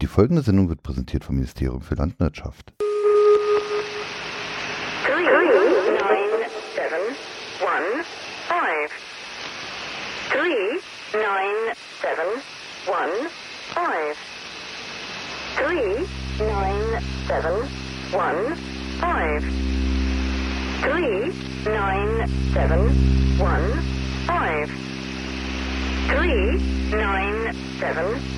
Die folgende Sendung wird präsentiert vom Ministerium für Landwirtschaft. Three nine seven one five. Three nine seven one five. Three nine seven one five. Three nine seven one five. Three nine seven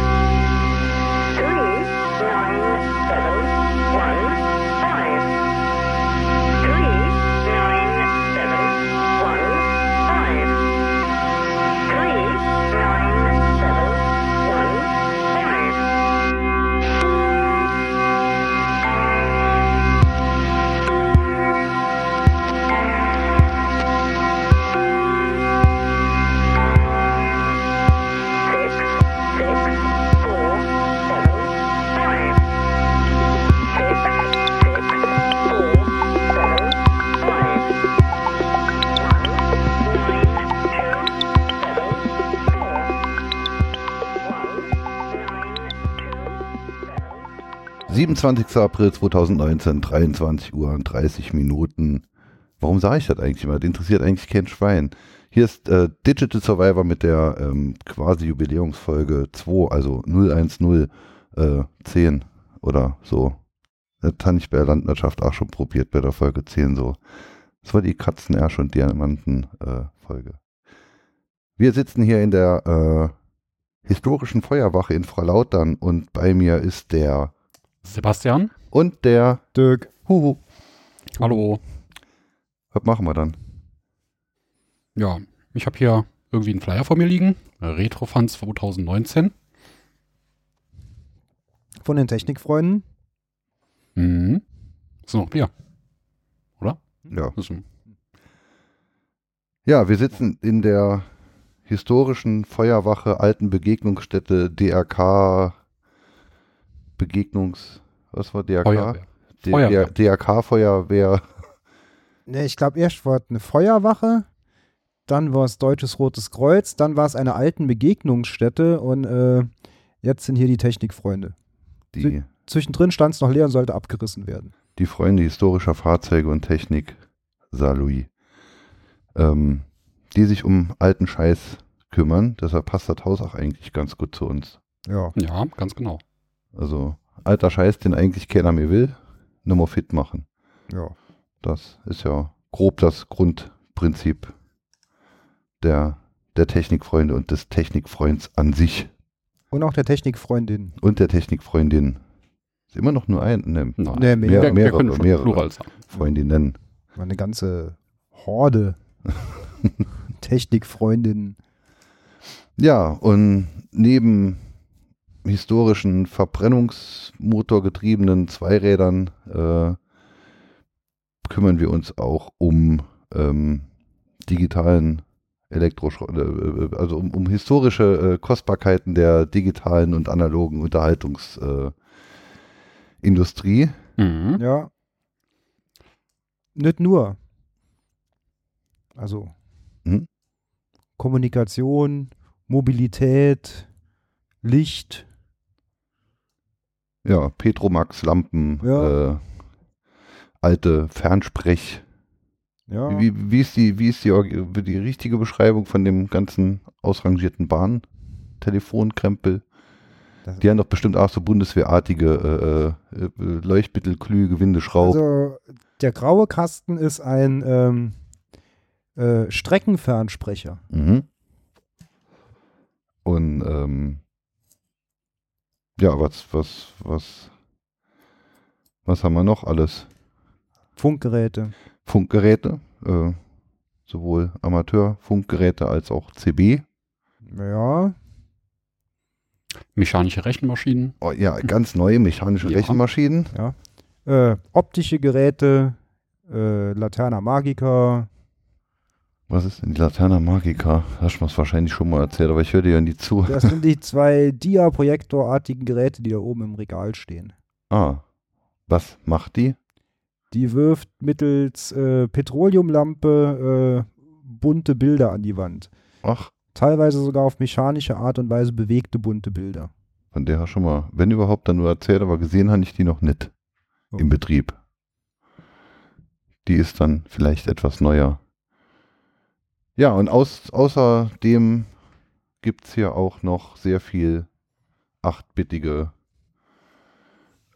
27. April 2019, 23 Uhr und 30 Minuten. Warum sage ich das eigentlich immer? Das interessiert eigentlich kein Schwein. Hier ist äh, Digital Survivor mit der ähm, quasi Jubiläumsfolge 2, also 010 äh, 10 oder so. Das habe ich bei der Landwirtschaft auch schon probiert, bei der Folge 10 so. Das war die Katzen, Ersch und Diamanten äh. Wir sitzen hier in der äh, historischen Feuerwache in Fralautern und bei mir ist der Sebastian? und der Dirk. Huhu. Hallo. Was machen wir dann? Ja, ich habe hier irgendwie einen Flyer vor mir liegen. Retrofan 2019. Von den Technikfreunden. Mhm. Ist noch Bier. Oder? Ja. Ja, wir sitzen in der historischen Feuerwache Alten Begegnungsstätte DRK Begegnungs was war DRK? Feuerwehr. D- Feuerwehr. DRK Feuerwehr. Ne, ich glaube, erst war es eine Feuerwache, dann war es Deutsches Rotes Kreuz, dann war es eine alten Begegnungsstätte und äh, jetzt sind hier die Technikfreunde. Die, Zwischendrin stand es noch leer und sollte abgerissen werden. die Freunde historischer Fahrzeuge und Technik, Saarlouis, ähm, die sich um alten Scheiß kümmern. Deshalb passt das Haus auch eigentlich ganz gut zu uns. Ja. ja, ganz genau. Also alter Scheiß, den eigentlich keiner mehr will, nur mal fit machen. ja. Das ist ja grob das Grundprinzip der, der Technikfreunde und des Technikfreunds an sich Und auch der Technikfreundin. und der Technikfreundin. Ist immer noch nur ein, ne, Nein. Ne, mehr. Mehr- wir, wir mehrere, schon mehrere. Plural sagen. Freundinnen. Eine ganze Horde. Technikfreundinnen. Ja, und neben historischen Verbrennungsmotorgetriebenen Zweirädern äh, kümmern wir uns auch um ähm, digitalen Elektroschrott, äh, äh, also um, um historische äh, Kostbarkeiten der digitalen und analogen Unterhaltungsindustrie. Äh. Mhm. Ja. Nicht nur. Also Mhm. Kommunikation, Mobilität, Licht. Ja, Petromax, Lampen, Ja. äh, alte Fernsprech. Ja. Wie, wie, ist die, wie ist die, die richtige Beschreibung von dem ganzen ausrangierten Bahntelefonkrempel? Das- Die haben doch bestimmt auch so bundeswehrartige äh, äh, Leuchtmittel, Klüge, Windeschraub. Also der graue Kasten ist ein ähm, äh, Streckenfernsprecher. mhm. Und ähm, ja, was, was, was, was haben wir noch alles? Funkgeräte. Funkgeräte, äh, sowohl Amateur-Funkgeräte als auch CB. Ja. Mechanische Rechenmaschinen. Oh, ja, ganz neue mechanische Ja. Rechenmaschinen. Äh, optische Geräte, äh, Laterna Magica, Was ist denn die Laterna Magica? Hast du mir wahrscheinlich schon mal erzählt, aber ich höre dir ja nie zu. Das sind die zwei Dia-Projektorartigen Geräte, die da oben im Regal stehen. Ah. Was macht die? Die wirft mittels äh, Petroleumlampe äh, bunte Bilder an die Wand. Ach, Teilweise sogar auf mechanische Art und Weise bewegte bunte Bilder. von der hast schon mal, wenn überhaupt, dann nur erzählt, aber gesehen habe ich die noch nicht Oh. im Betrieb. Die ist dann vielleicht etwas neuer. Ja, und aus, außerdem gibt es hier auch noch sehr viel achtbittige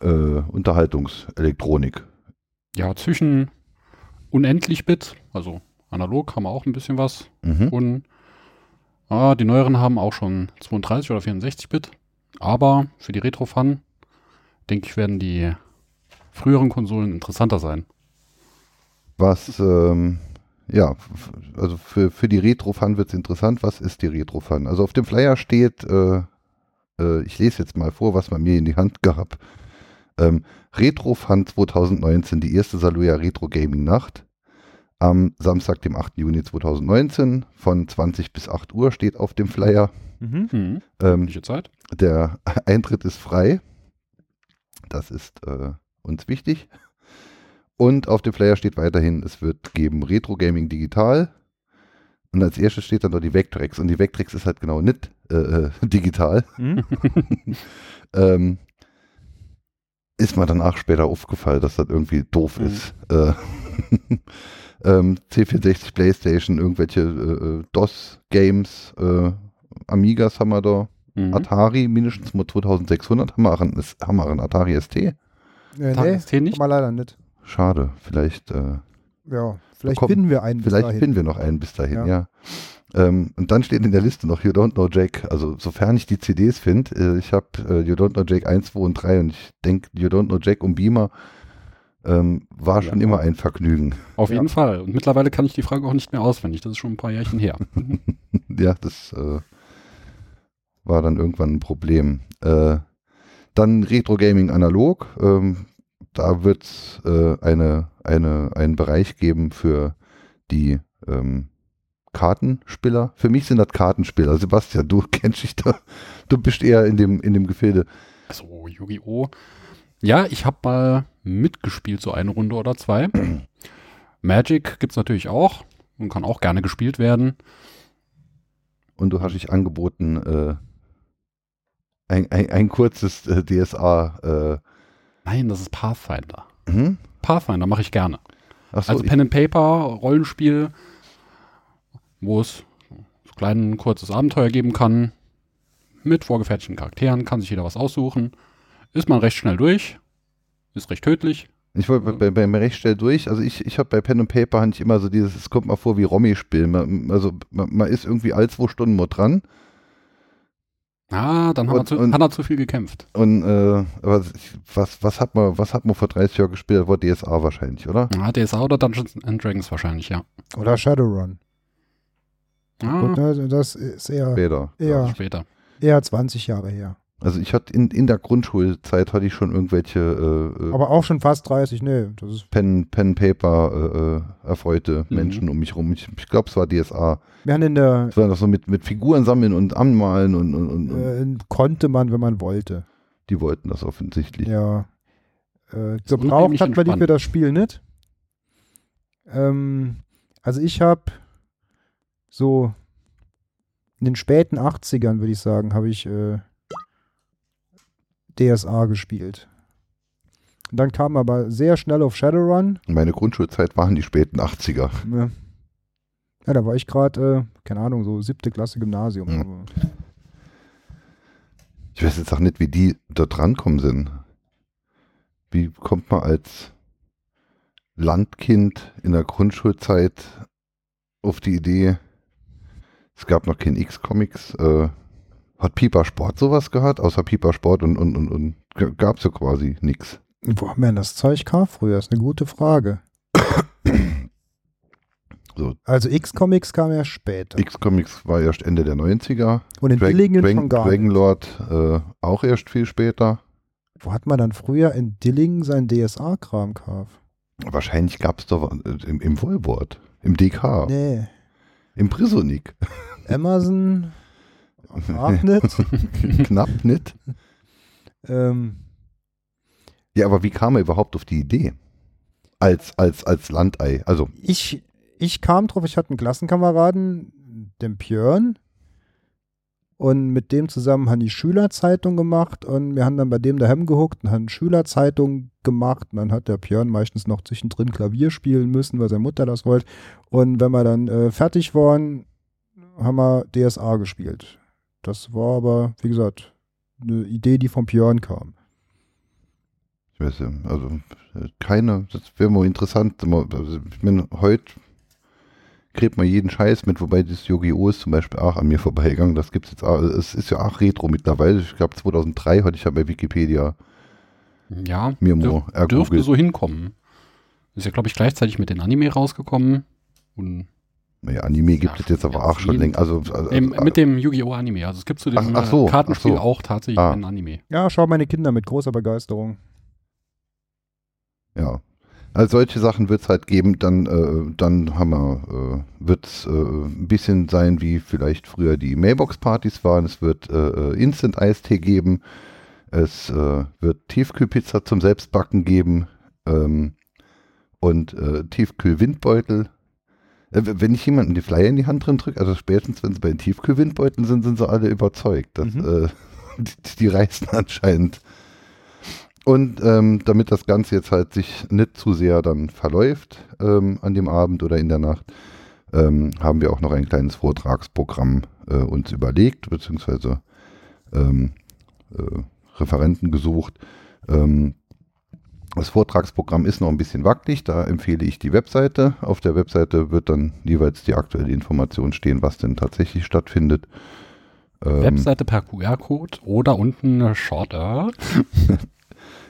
äh, Unterhaltungselektronik. Ja, zwischen unendlich Bit, also analog haben wir auch ein bisschen was. Mhm. Und ah, die neueren haben auch schon 32 oder 64 Bit. Aber für die Retro-Fun, denke ich, werden die früheren Konsolen interessanter sein. Was, ähm, ja, also für, für die Retro-Fun wird es interessant. Was ist die Retro-Fun? Also auf dem Flyer steht, äh, äh, ich lese jetzt mal vor, was man mir in die Hand gab. Ähm, Retro-Fun 2019, die erste Saluja Retro Gaming Nacht. Am Samstag, dem 8. Juni 2019 von 20 bis 8 Uhr steht auf dem Flyer. Mhm. Hm, Ähm, welche Zeit? der Eintritt ist frei. Das ist äh, uns wichtig. Und auf dem Flyer steht weiterhin, es wird geben Retro Gaming Digital. Und als erstes steht dann noch die Vectrex. Und die Vectrex ist halt genau nicht äh, äh, digital. Mhm. Ähm, ist mir danach später aufgefallen, dass das irgendwie doof Mhm. ist. Äh, ähm, C64, Playstation, irgendwelche äh, äh, DOS-Games, äh, Amigas haben wir da. Mhm. Atari mindestens mal 2600 haben wir auch einen, haben wir auch einen Atari ST. Äh, nee, hier nicht. kann man leider nicht. Schade, vielleicht, äh, Ja, vielleicht Bekommen- finden wir einen bis vielleicht dahin. finden wir noch einen bis dahin, ja. Ja. Ähm, und dann steht in der Liste noch You Don't Know Jake, also sofern ich die CDs finde, äh, ich habe äh, You Don't Know Jake 1, 2 und 3 und ich denke, You Don't Know Jake und Beamer ähm, war schon Ja. immer ein Vergnügen. Auf Ja. jeden Fall. Und mittlerweile kann ich die Frage auch nicht mehr auswendig. Das ist schon ein paar Jährchen her. ja, das äh, war dann irgendwann ein Problem. Äh, dann Retro Gaming analog. Ähm, da wird es äh, eine, eine, einen Bereich geben für die ähm, Kartenspieler. Für mich sind das Kartenspieler. Sebastian, du kennst dich da. Du bist eher in dem, in dem Gefilde. So, Yu-Gi-Oh! Ja, ich habe mal mitgespielt, so eine Runde oder zwei. Magic gibt's natürlich auch und kann auch gerne gespielt werden. Und du hast dich angeboten, äh, ein, ein, ein kurzes äh, DSA. Nein, das ist Pathfinder. Äh, hm? Pathfinder mache ich gerne. Achso, Also Pen and Paper, Rollenspiel, wo es so ein kleines, kurzes Abenteuer geben kann. Mit vorgefertigten Charakteren, kann sich jeder was aussuchen. Ist man recht schnell durch. Ist recht tödlich. Ich wollte bei, bei mir recht schnell durch. Also ich, ich habe bei Pen and Paper habe ich immer so dieses, es kommt mal vor wie Romy spielen. Man, also man, man ist irgendwie all zwei Stunden mal dran. Ah, dann hat, er Und- zu, und- hat er zu viel gekämpft. Und äh, was, was hat man, was hat man vor 30 Jahren gespielt? Das war DSA wahrscheinlich, oder? Ah, DSA oder Dungeons and Dragons wahrscheinlich, ja. Oder Shadowrun. Ah, Gut, ne, das ist eher, Später. eher, später. eher 20 Jahre her. Also ich hatte in, in der Grundschulzeit hatte ich schon irgendwelche äh, äh, Aber auch schon fast 30, nee. Das ist, Pen, Pen Paper äh, äh, erfreute Mhm. Menschen um mich rum. Ich, ich glaube, es war DSA. wir haben in der, Es war noch so mit, mit Figuren sammeln und anmalen und, und, und, und äh, konnte man, wenn man wollte. die wollten das offensichtlich. Ja. Äh, gebraucht hat man die entspannt. für das Spiel nicht. Ähm, also ich habe so in den späten 80ern, würde ich sagen, habe ich äh, DSA gespielt. Dann kam aber sehr schnell auf Shadowrun. Meine Grundschulzeit waren die späten 80er. Ja, ja da war ich gerade, äh, keine Ahnung, so siebte Klasse Gymnasium. Mhm. Ich weiß jetzt auch nicht, wie die dort rankommen sind. Wie kommt man als Landkind in der Grundschulzeit auf die Idee, es gab noch kein X-Comics, äh, hat Piper Sport sowas gehabt? Außer Piper Sport und, und, und, und gab es ja quasi nichts. Wo haben wir denn das Zeug kam früher? ist eine gute Frage. So. Also X-Comics kam ja später. X-Comics war erst Ende der 90er. Und in Drag- Dillingen Drag- schon gar nicht. Dragonlord äh, auch erst viel später. Wo hat man dann früher in Dillingen sein DSA-Kram gekauft? Wahrscheinlich gab es doch äh, im, im Wohlwort, im DK, Nee. im Prisonik. Amazon, auch nicht. Knapp nicht. ähm, Ja, aber wie kam er überhaupt auf die Idee? Als, als, als Landei. Also, Ich, ich kam drauf, ich hatte einen Klassenkameraden, den Björn. Und mit dem zusammen haben die Schülerzeitung gemacht und wir haben dann bei dem daheim gehuckt und haben Schülerzeitung gemacht. Und dann hat der Björn meistens noch zwischendrin Klavier spielen müssen, weil seine Mutter das wollte. Und wenn wir dann äh, fertig waren, haben wir DSA gespielt. Das war aber, wie gesagt, eine Idee, die vom Björn kam. ich weiß ja, also äh, keine, das wäre mal interessant. Also, ich meine, heute kriegt man jeden Scheiß mit, wobei das Yu-Gi-Oh! ist zum Beispiel auch an mir vorbeigegangen. Das gibt's jetzt auch, es ist ja auch Retro mittlerweile. Ich glaube 2003 hatte ich ja bei Wikipedia Ja, mir dürf, mal dürfte so hinkommen. Ist ja, glaube ich, gleichzeitig mit den Anime rausgekommen. Und Ja, Anime gibt Ja, es jetzt aber ja, auch schon länger. Also, also, ähm, also, mit dem Yu-Gi-Oh! Anime. Also es gibt zu dem Ach- ach so, äh, Kartenspiel ach so. auch tatsächlich Ah. ein Anime. Ja, schau meine Kinder mit großer Begeisterung. Ja. Also solche Sachen wird es halt geben, dann, äh, dann haben wir, äh, wird es äh, ein bisschen sein, wie vielleicht früher die Mailbox-Partys waren. Es wird äh, äh, Instant-Eistee geben. Es äh, wird Tiefkühlpizza zum Selbstbacken geben. Ähm, und äh, Tiefkühlwindbeutel. Äh, wenn ich jemanden die Flyer in die Hand drin drücke, also spätestens wenn sie bei den Tiefkühlwindbeuteln sind, sind sie alle überzeugt. Dass, Mhm. äh, die, die reißen anscheinend. Und ähm, damit das Ganze jetzt halt sich nicht zu sehr dann verläuft ähm, an dem Abend oder in der Nacht, ähm, haben wir auch noch ein kleines Vortragsprogramm äh, uns überlegt, beziehungsweise ähm, äh, Referenten gesucht. Ähm, das Vortragsprogramm ist noch ein bisschen wackelig, da empfehle ich die Webseite. Auf der Webseite wird dann jeweils die aktuelle Information stehen, was denn tatsächlich stattfindet. Ähm, Webseite per QR-Code oder unten eine Shorter.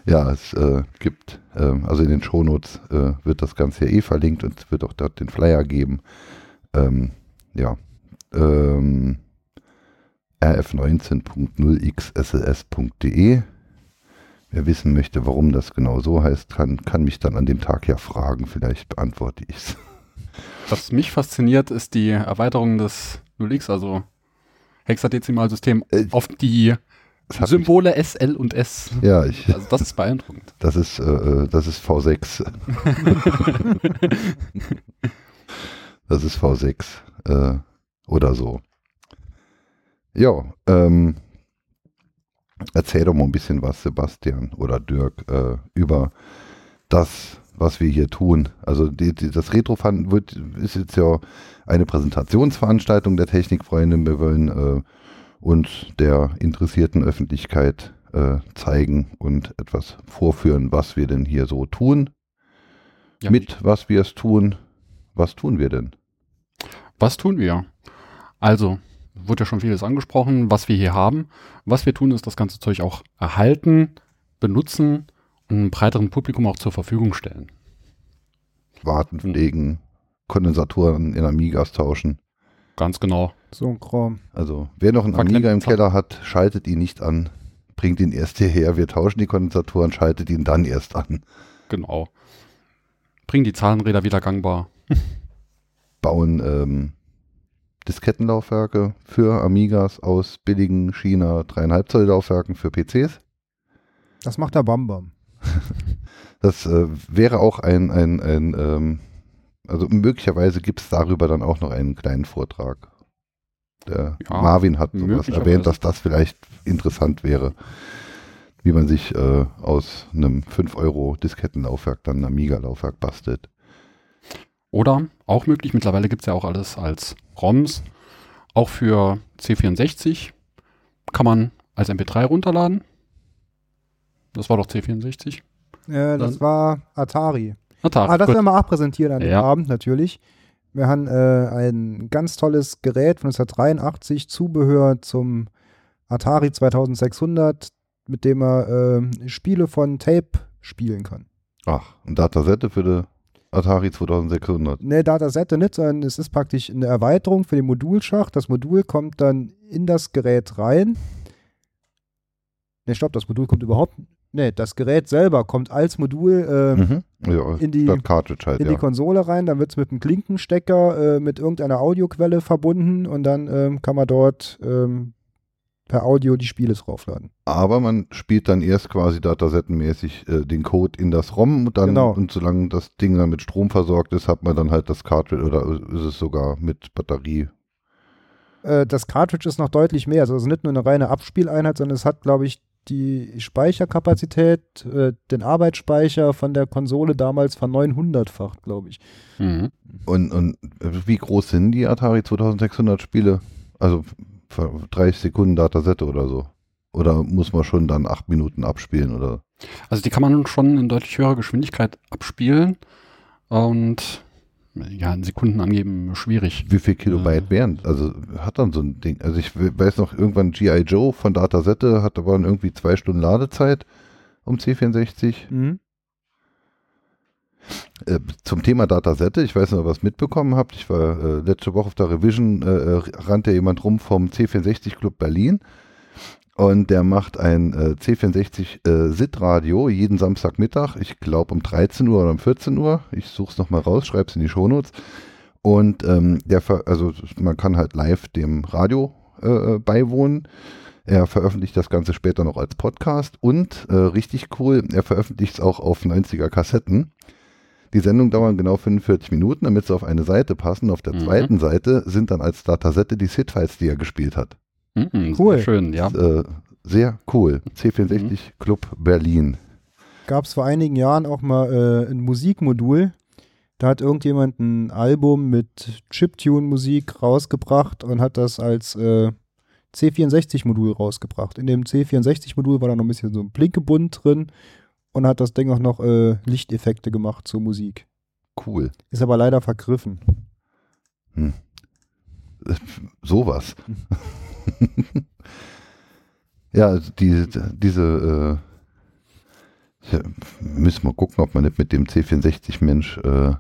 Ja, es äh, gibt, ähm, also in den Shownotes äh, wird das Ganze ja eh verlinkt und es wird auch dort den Flyer geben. Ähm, ja. Ähm, rf19.0xsls.de Wer wissen möchte, warum das genau so heißt, kann, kann mich dann an dem Tag ja fragen. Vielleicht beantworte ich es. Was mich fasziniert, ist die Erweiterung des 0x, also Hexadezimalsystem, Äh, auf die Symbole S, L und S. mich, ja, ich, Also das ist beeindruckend. das ist, äh, äh, das ist V6. das ist V6 äh, oder so. Ja, ähm, erzähl doch mal ein bisschen was, Sebastian oder Dirk, äh, über das, was wir hier tun. Also die, die, das Retrofan wird ist jetzt ja eine Präsentationsveranstaltung der Technikfreunde. Wir wollen äh, uns der interessierten Öffentlichkeit äh, zeigen und etwas vorführen, was wir denn hier so tun. Ja, Mit was wir es tun. Was tun wir denn? Was tun wir? Also, wurde ja schon vieles angesprochen, was wir hier haben. Was wir tun, ist das ganze Zeug auch erhalten, benutzen und einem breiteren Publikum auch zur Verfügung stellen. Warten, pflegen, Kondensatoren in Amigas tauschen. Ganz genau. So ein Kram. Also, wer noch einen Verklemmten Amiga im. Keller hat, schaltet ihn nicht an. Bringt ihn erst hierher. Wir tauschen die Kondensatoren, schaltet ihn dann erst an. Genau. Bringen die Zahnräder wieder gangbar. Bauen ähm, Diskettenlaufwerke für Amigas aus billigen China 3,5 Zoll Laufwerken für PCs. Das macht der Bambam. Das äh, wäre auch ein, ein, ein ähm, also möglicherweise gibt es darüber dann auch noch einen kleinen Vortrag. Der Ja, Marvin hat sowas erwähnt, dass das vielleicht interessant wäre, wie man sich äh, aus einem 5 Euro Diskettenlaufwerk dann ein Amiga-Laufwerk bastelt. Oder auch möglich, mittlerweile gibt es ja auch alles als ROMs. Auch für C64 kann man als MP3 runterladen. Das war doch C64. Äh, das Dann- war Atari. Atari. Ah, das gut. werden wir auch präsentieren an dem Ja. Abend natürlich. Wir haben äh, ein ganz tolles Gerät von 1983, Zubehör zum Atari 2600, mit dem man äh, Spiele von Tape spielen kann. Ach, ein Datasette für die Atari 2600. Ne, Datasette nicht, sondern es ist praktisch eine Erweiterung für den Modulschacht. Das Modul kommt dann in das Gerät rein. Ne, stopp, das Modul kommt überhaupt. Ne, das Gerät selber kommt als Modul äh, Mhm. Ja, in die- halt, in ja. die Konsole rein, dann wird es mit einem Klinkenstecker äh, mit irgendeiner Audioquelle verbunden und dann ähm, kann man dort ähm, per Audio die Spiele draufladen. Aber man spielt dann erst quasi datasettenmäßig äh, den Code in das ROM und dann Genau. und solange das Ding dann mit Strom versorgt ist, hat man dann halt das Cartridge oder ist es sogar mit Batterie. Äh, das Cartridge ist noch deutlich mehr. Also es ist nicht nur eine reine Abspieleinheit, sondern es hat, glaube ich, die Speicherkapazität, äh, den Arbeitsspeicher von der Konsole damals ver-900-facht, glaube ich. Mhm. Und, und wie groß sind die Atari 2600 Spiele? Also 30 Sekunden Datasette oder so? Oder muss man schon dann acht Minuten abspielen oder? Also die kann man schon in deutlich höherer Geschwindigkeit abspielen und ja, in Sekunden angeben schwierig. Wie viel Kilobyte Äh. wären? Also hat dann so ein Ding. Also ich we- weiß noch, irgendwann G.I. Joe von Datasette hatte aber irgendwie zwei Stunden Ladezeit um C64. Mhm. Äh, zum Thema Datasette, ich weiß nicht, ob ihr was mitbekommen habt. Ich war äh, letzte Woche auf der Revision, äh, äh, rannte jemand rum vom C64 Club Berlin und der macht ein äh, C64 äh, SIT-Radio jeden Samstagmittag, ich glaube um 13 Uhr oder um 14 Uhr. Ich suche es nochmal raus, schreibe es in die Shownotes. Und ähm, der, also man kann halt live dem Radio äh, beiwohnen. Er veröffentlicht das Ganze später noch als Podcast und äh, richtig cool, er veröffentlicht es auch auf 90er Kassetten. Die Sendungen dauern genau 45 Minuten, damit sie auf eine Seite passen. Auf der Mhm. zweiten Seite sind dann als Datasette die SID-Files, die er gespielt hat. Mhm, Cool. Sehr schön, ja. Äh, sehr cool. C64 Club Berlin. Gab es vor einigen Jahren auch mal äh, ein Musikmodul. Da hat irgendjemand ein Album mit Chiptune-Musik rausgebracht und hat das als äh, C64-Modul rausgebracht. In dem C64-Modul war da noch ein bisschen so ein Blinkebund drin und hat das Ding auch noch äh, Lichteffekte gemacht zur Musik. Cool. Ist aber leider vergriffen. Sowas. ja, die, diese, äh, müssen wir gucken, ob man nicht mit dem C64-Mensch, äh,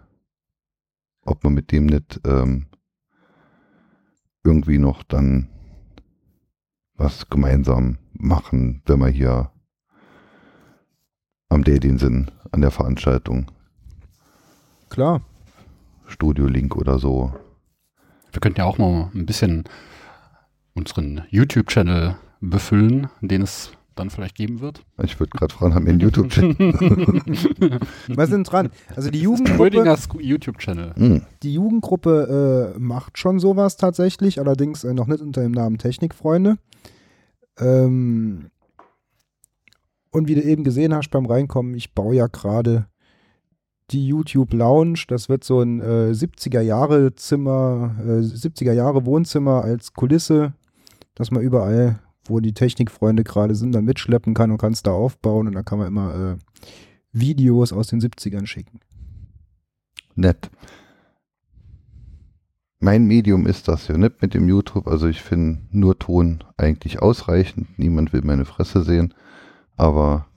ob man mit dem nicht ähm, irgendwie noch dann was gemeinsam machen, wenn wir hier am Dating sind, an der Veranstaltung, Klar. Studio Link oder so. Wir könnten ja auch mal ein bisschen unseren YouTube-Channel befüllen, den es dann vielleicht geben wird. Ich würde gerade fragen, haben wir einen YouTube-Channel? Wir sind dran. Also die Jugendgruppe, Schrödingers YouTube-Channel. Hm. die Jugendgruppe äh, macht schon sowas tatsächlich, allerdings äh, noch nicht unter dem Namen Technikfreunde. Ähm, und wie du eben gesehen hast beim Reinkommen, ich baue ja gerade die YouTube Lounge. Das wird so ein äh, 70er Jahre Zimmer, äh, 70er Jahre Wohnzimmer als Kulisse, dass man überall, wo die Technikfreunde gerade sind, dann mitschleppen kann und kann es da aufbauen und dann kann man immer äh, Videos aus den 70ern schicken. nett. Mein Medium ist das ja nicht mit dem YouTube. Also ich finde nur Ton eigentlich ausreichend. Niemand will meine Fresse sehen. Aber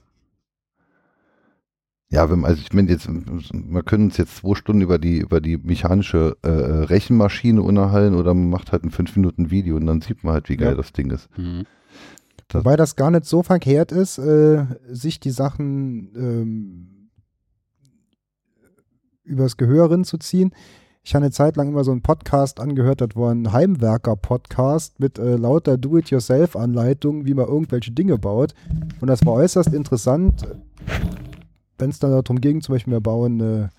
ja, wenn, also ich meine jetzt, wir können uns jetzt zwei Stunden über die, über die mechanische äh, Rechenmaschine unterhalten oder man macht halt ein fünf Minuten Video und dann sieht man halt, wie geil Ja. das Ding ist. Mhm. Das- Wobei das gar nicht so verkehrt ist, äh, sich die Sachen ähm, übers Gehör rinzuziehen. Ich habe eine Zeit lang immer so einen Podcast angehört, das war ein Heimwerker-Podcast mit äh, lauter Do-it-yourself-Anleitungen, wie man irgendwelche Dinge baut. Und das war äußerst interessant, wenn es dann darum ging, zum Beispiel wir bauen eine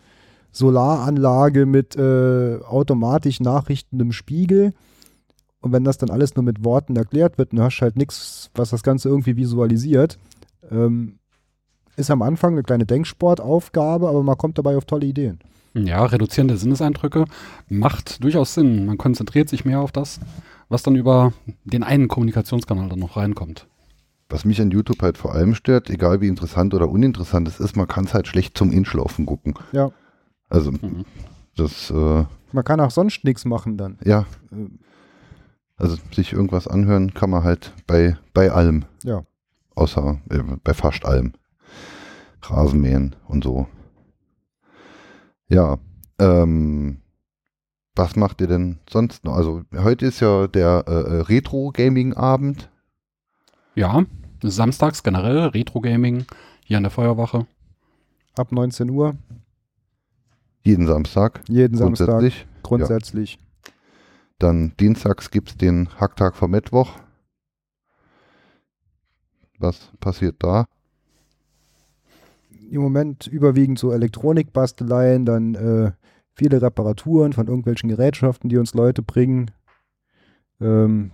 Solaranlage mit äh, automatisch nachrichtendem Spiegel. Und wenn das dann alles nur mit Worten erklärt wird, dann hast du halt nichts, was das Ganze irgendwie visualisiert. Ähm, ist am Anfang eine kleine Denksportaufgabe, aber man kommt dabei auf tolle Ideen. Ja, reduzierende Sinneseindrücke macht durchaus Sinn. Man konzentriert sich mehr auf das, was dann über den einen Kommunikationskanal dann noch reinkommt. Was mich an YouTube halt vor allem stört, egal wie interessant oder uninteressant es ist, man kann es halt schlecht zum Inschlafen gucken. Ja. Also Mhm. das, äh, Man kann auch sonst nichts machen dann. ja, also sich irgendwas anhören kann man halt bei, bei allem. Ja. Außer äh, bei fast allem. Rasenmähen und so. Ja, ähm, was macht ihr denn sonst noch? Also heute ist ja der äh, äh, Retro-Gaming-Abend. Ja, samstags generell Retro-Gaming hier an der Feuerwache. Ab 19 Uhr, Jeden Samstag. jeden Samstag, Grundsätzlich. grundsätzlich. Dann dienstags gibt es den Hacktag vom Mittwoch. Was passiert da? Im Moment überwiegend so Elektronikbasteleien, dann äh, viele Reparaturen von irgendwelchen Gerätschaften, die uns Leute bringen. Ähm,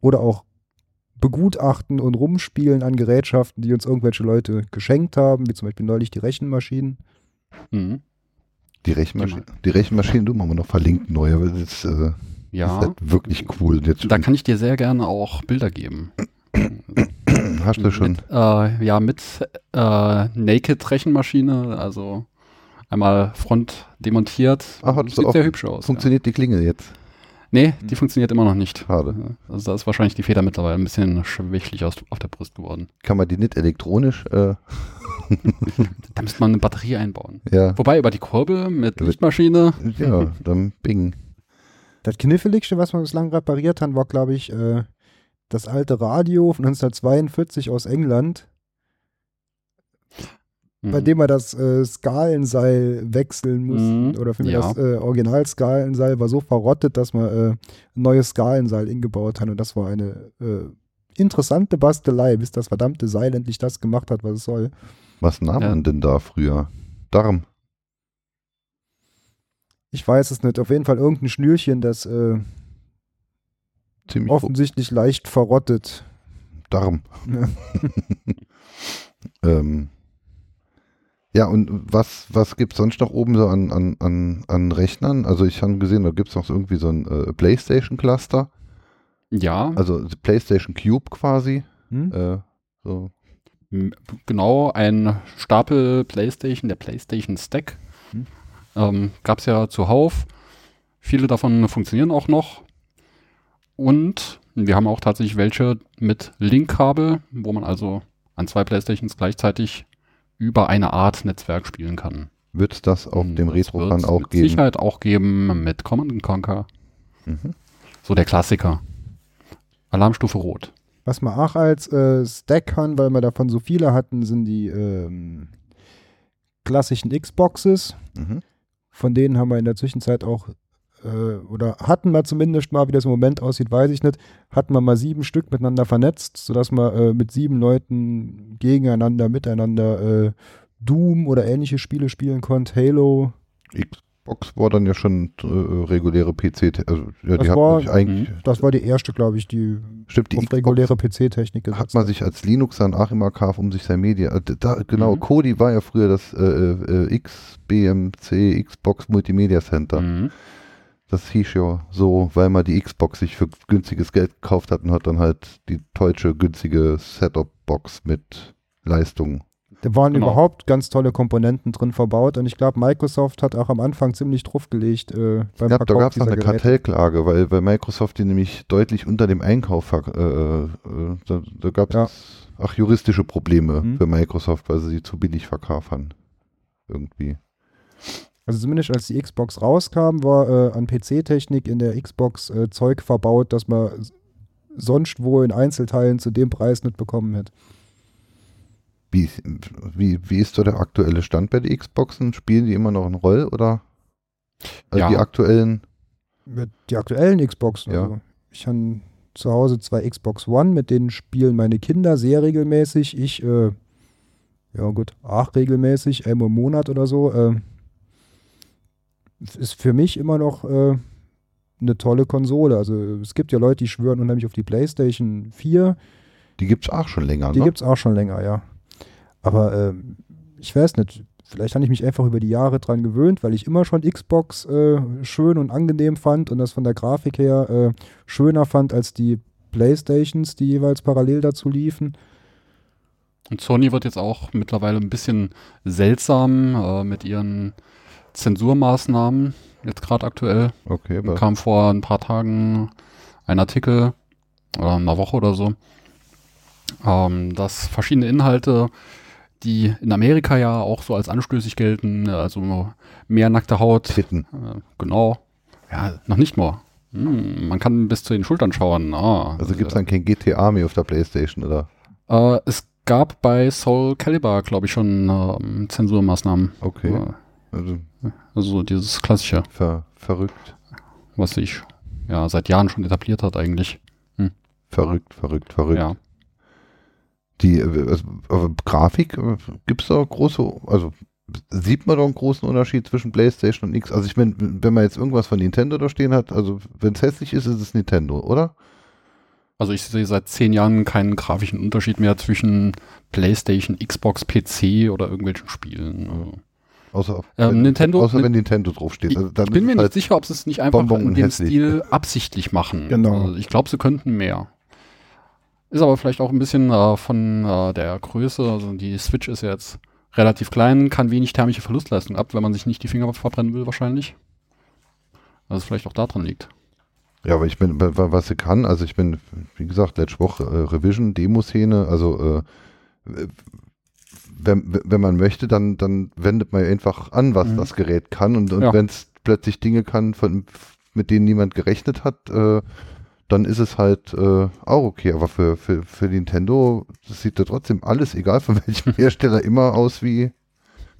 oder auch Begutachten und Rumspielen an Gerätschaften, die uns irgendwelche Leute geschenkt haben, wie zum Beispiel neulich die Rechenmaschinen. Mhm. Die Rechenmaschine, die Rechenmaschine, du machen wir noch verlinkt neu, aber das ist, äh, Ja. ist halt wirklich cool. Jetzt Da kann ich dir sehr gerne auch Bilder geben. hast du schon. Mit, äh, ja, mit äh, Naked Rechenmaschine, also einmal Front demontiert. Ach, hat Sieht sehr hübsch aus. Ja. Funktioniert die Klingel jetzt? Nee, die funktioniert immer noch nicht. Schade. Also da ist wahrscheinlich die Feder mittlerweile ein bisschen schwächlich aus, auf der Brust geworden. Kann man die nicht elektronisch? Äh, Da müsste man eine Batterie einbauen. ja. Wobei über die Kurbel mit Ja, Lichtmaschine, Ja, dann Bing. Das Kniffeligste, was wir bislang repariert haben, war, glaube ich, äh, das alte Radio von 1942 aus England, bei Mhm. dem wir das äh, Skalenseil wechseln mussten. Mhm, Oder für mich ja. das äh, Original-Skalenseil war so verrottet, dass wir äh, ein neues Skalenseil eingebaut haben. Und das war eine äh, interessante Bastelei, bis das verdammte Seil endlich das gemacht hat, was es soll. Was nahm Ja. man denn da früher? Darm. Ich weiß es nicht. Auf jeden Fall irgendein Schnürchen, das äh, Ziemlich offensichtlich leicht verrottet. Darm. Ja. ähm, ja, und was, was gibt es sonst noch oben so an, an, an, an Rechnern? Also ich habe gesehen, da gibt es noch so irgendwie so ein äh, PlayStation-Cluster, ja, also PlayStation Cube quasi. Hm? Äh, so. genau, ein Stapel Playstation, der Playstation Stack. Hm. Ähm, Gab es ja zuhauf. Viele davon funktionieren auch noch. Und wir haben auch tatsächlich welche mit Linkkabel, wo man also an zwei Playstations gleichzeitig über eine Art Netzwerk spielen kann. Wird es das auf Hm, dem Retro-Run wird's auch mit geben? Sicherheit auch geben mit Command Conquer. Mhm. So der Klassiker. Alarmstufe Rot. Was wir auch als äh, Stack haben, weil wir davon so viele hatten, sind die ähm, klassischen Xboxes. Mhm. Von denen haben wir in der Zwischenzeit auch, äh, oder hatten wir zumindest mal, wie das im Moment aussieht, weiß ich nicht, hatten wir mal sieben Stück miteinander vernetzt, sodass man äh, mit sieben Leuten gegeneinander, miteinander äh, Doom oder ähnliche Spiele spielen konnte, Halo. Xbox war dann ja schon äh, reguläre PC, also ja, Das die hat war- eigentlich, Das war die erste, glaube ich, die stimmt, die auf Xbox reguläre PC-Technik hat gesetzt man sich als Linux dann auch immer kauft, um sich sein Media. äh, Da, genau, Mhm. Kodi war ja früher das äh, äh, XBMC, Xbox Multimedia Center. Mhm. Das hieß ja so, weil man die Xbox sich für günstiges Geld gekauft hat und hat dann halt die deutsche günstige Setup-Box mit Leistung. Da waren Genau. überhaupt ganz tolle Komponenten drin verbaut und ich glaube, Microsoft hat auch am Anfang ziemlich draufgelegt äh, beim Ja, da gab es eine Geräte. Kartellklage, weil, weil Microsoft die nämlich deutlich unter dem Einkauf, äh, äh, da, da gab es Ja. ach juristische Probleme Mhm. für Microsoft, weil sie sie zu billig verkaufen. Irgendwie. Also zumindest als die Xbox rauskam, war äh, an PC-Technik in der Xbox äh, Zeug verbaut, das man sonst wo in Einzelteilen zu dem Preis nicht bekommen hätte. Wie, wie, wie ist so der aktuelle Stand bei den Xboxen? Spielen die immer noch eine Rolle oder äh, Ja. die aktuellen? Die aktuellen Xboxen. Ja. Also ich habe zu Hause zwei Xbox One, mit denen spielen meine Kinder sehr regelmäßig. Ich, äh, ja gut, auch regelmäßig, einmal im Monat oder so. Äh, ist für mich immer noch äh, eine tolle Konsole. Also es gibt ja Leute, die schwören unheimlich auf die PlayStation 4. Die gibt es auch schon länger, Die ne? gibt es auch schon länger, ja. Aber ähm, ich weiß nicht, vielleicht habe ich mich einfach über die Jahre dran gewöhnt, weil ich immer schon Xbox äh, schön und angenehm fand und das von der Grafik her äh, schöner fand als die Playstations, die jeweils parallel dazu liefen. Und Sony wird jetzt auch mittlerweile ein bisschen seltsam äh, mit ihren Zensurmaßnahmen, jetzt gerade aktuell. Okay, aber Kam vor ein paar Tagen ein Artikel oder einer Woche oder so, ähm, dass verschiedene Inhalte, die in Amerika ja auch so als anstößig gelten, also mehr nackte Haut, Titten. äh, genau, ja, noch nicht mal. Hm, man kann bis zu den Schultern schauen. Ah, Also gibt es dann kein GTA mehr auf der Playstation, oder? Äh, es gab bei Soul Calibur, glaube ich, schon ähm, Zensurmaßnahmen. Okay. Äh, Also Also so dieses klassische, ver, verrückt. was sich ja seit Jahren schon etabliert hat eigentlich. Verrückt, verrückt, verrückt. Ja. Die äh, also, Grafik, gibt es da große, also sieht man doch einen großen Unterschied zwischen PlayStation und X? Also ich meine, wenn man jetzt irgendwas von Nintendo da stehen hat, also wenn es hässlich ist, ist es Nintendo, oder? Also ich sehe seit zehn Jahren keinen grafischen Unterschied mehr zwischen PlayStation, Xbox, PC oder irgendwelchen Spielen. Also Außer, Ähm, wenn, Nintendo- außer wenn Nintendo draufsteht. Ich, Also dann ich bin mir es nicht halt, sicher, ob sie es nicht einfach Bonbon in und dem hässlich. Stil absichtlich machen. Genau. Also ich glaube, sie könnten mehr. Ist aber vielleicht auch ein bisschen äh, von äh, der Größe. Also die Switch ist ja jetzt relativ klein, kann wenig thermische Verlustleistung ab, wenn man sich nicht die Finger verbrennen will, wahrscheinlich. Also es vielleicht auch daran liegt. Ja, aber ich bin, wa- wa- was sie kann, also ich bin, wie gesagt, letzte Woche äh, Revision, Demoszene, also äh, wenn, wenn man möchte, dann, dann wendet man einfach an, was Mhm. das Gerät kann und, und Ja. wenn es plötzlich Dinge kann, von, mit denen niemand gerechnet hat, äh, dann ist es halt äh, auch okay. Aber für, für, für Nintendo das sieht ja trotzdem alles, egal von welchem Hersteller, immer aus wie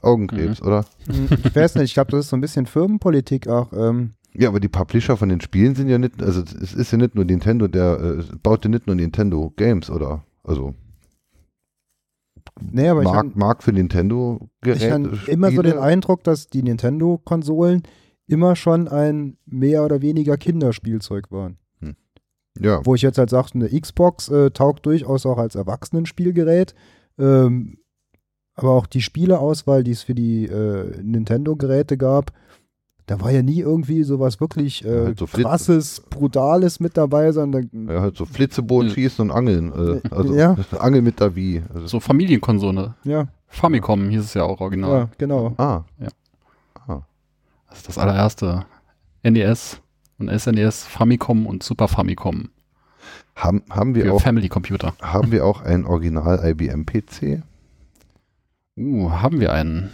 Augenkrebs, oder? Hm, Ich weiß nicht, ich glaube, das ist so ein bisschen Firmenpolitik auch. Ähm, Ja, aber die Publisher von den Spielen sind ja nicht, also es ist ja nicht nur Nintendo, der äh, baut ja nicht nur Nintendo Games, oder? Also nee, aber ich Markt, habe Markt für Nintendo Geräte. hab immer so den Eindruck, dass die Nintendo-Konsolen immer schon ein mehr oder weniger Kinderspielzeug waren. Ja, Wo ich jetzt halt sage, eine Xbox äh, taugt durchaus auch als Erwachsenenspielgerät. Ähm, aber auch die Spieleauswahl, die es für die äh, Nintendo-Geräte gab, da war ja nie irgendwie sowas wirklich äh, Ja, halt so krasses, brutales mit dabei, sondern ja, halt so Flitzeboden Ja. schießen und angeln. Äh, also Ja. Angeln mit der Wii. Also, So Familienkonsole. ja, Famicom hieß es ja auch original. ja, genau. Ah, Das ist das allererste. NES und SNES, Famicom und Super Famicom haben, haben, wir für auch, Family Computer. haben wir auch einen Original IBM PC? Uh, haben wir einen.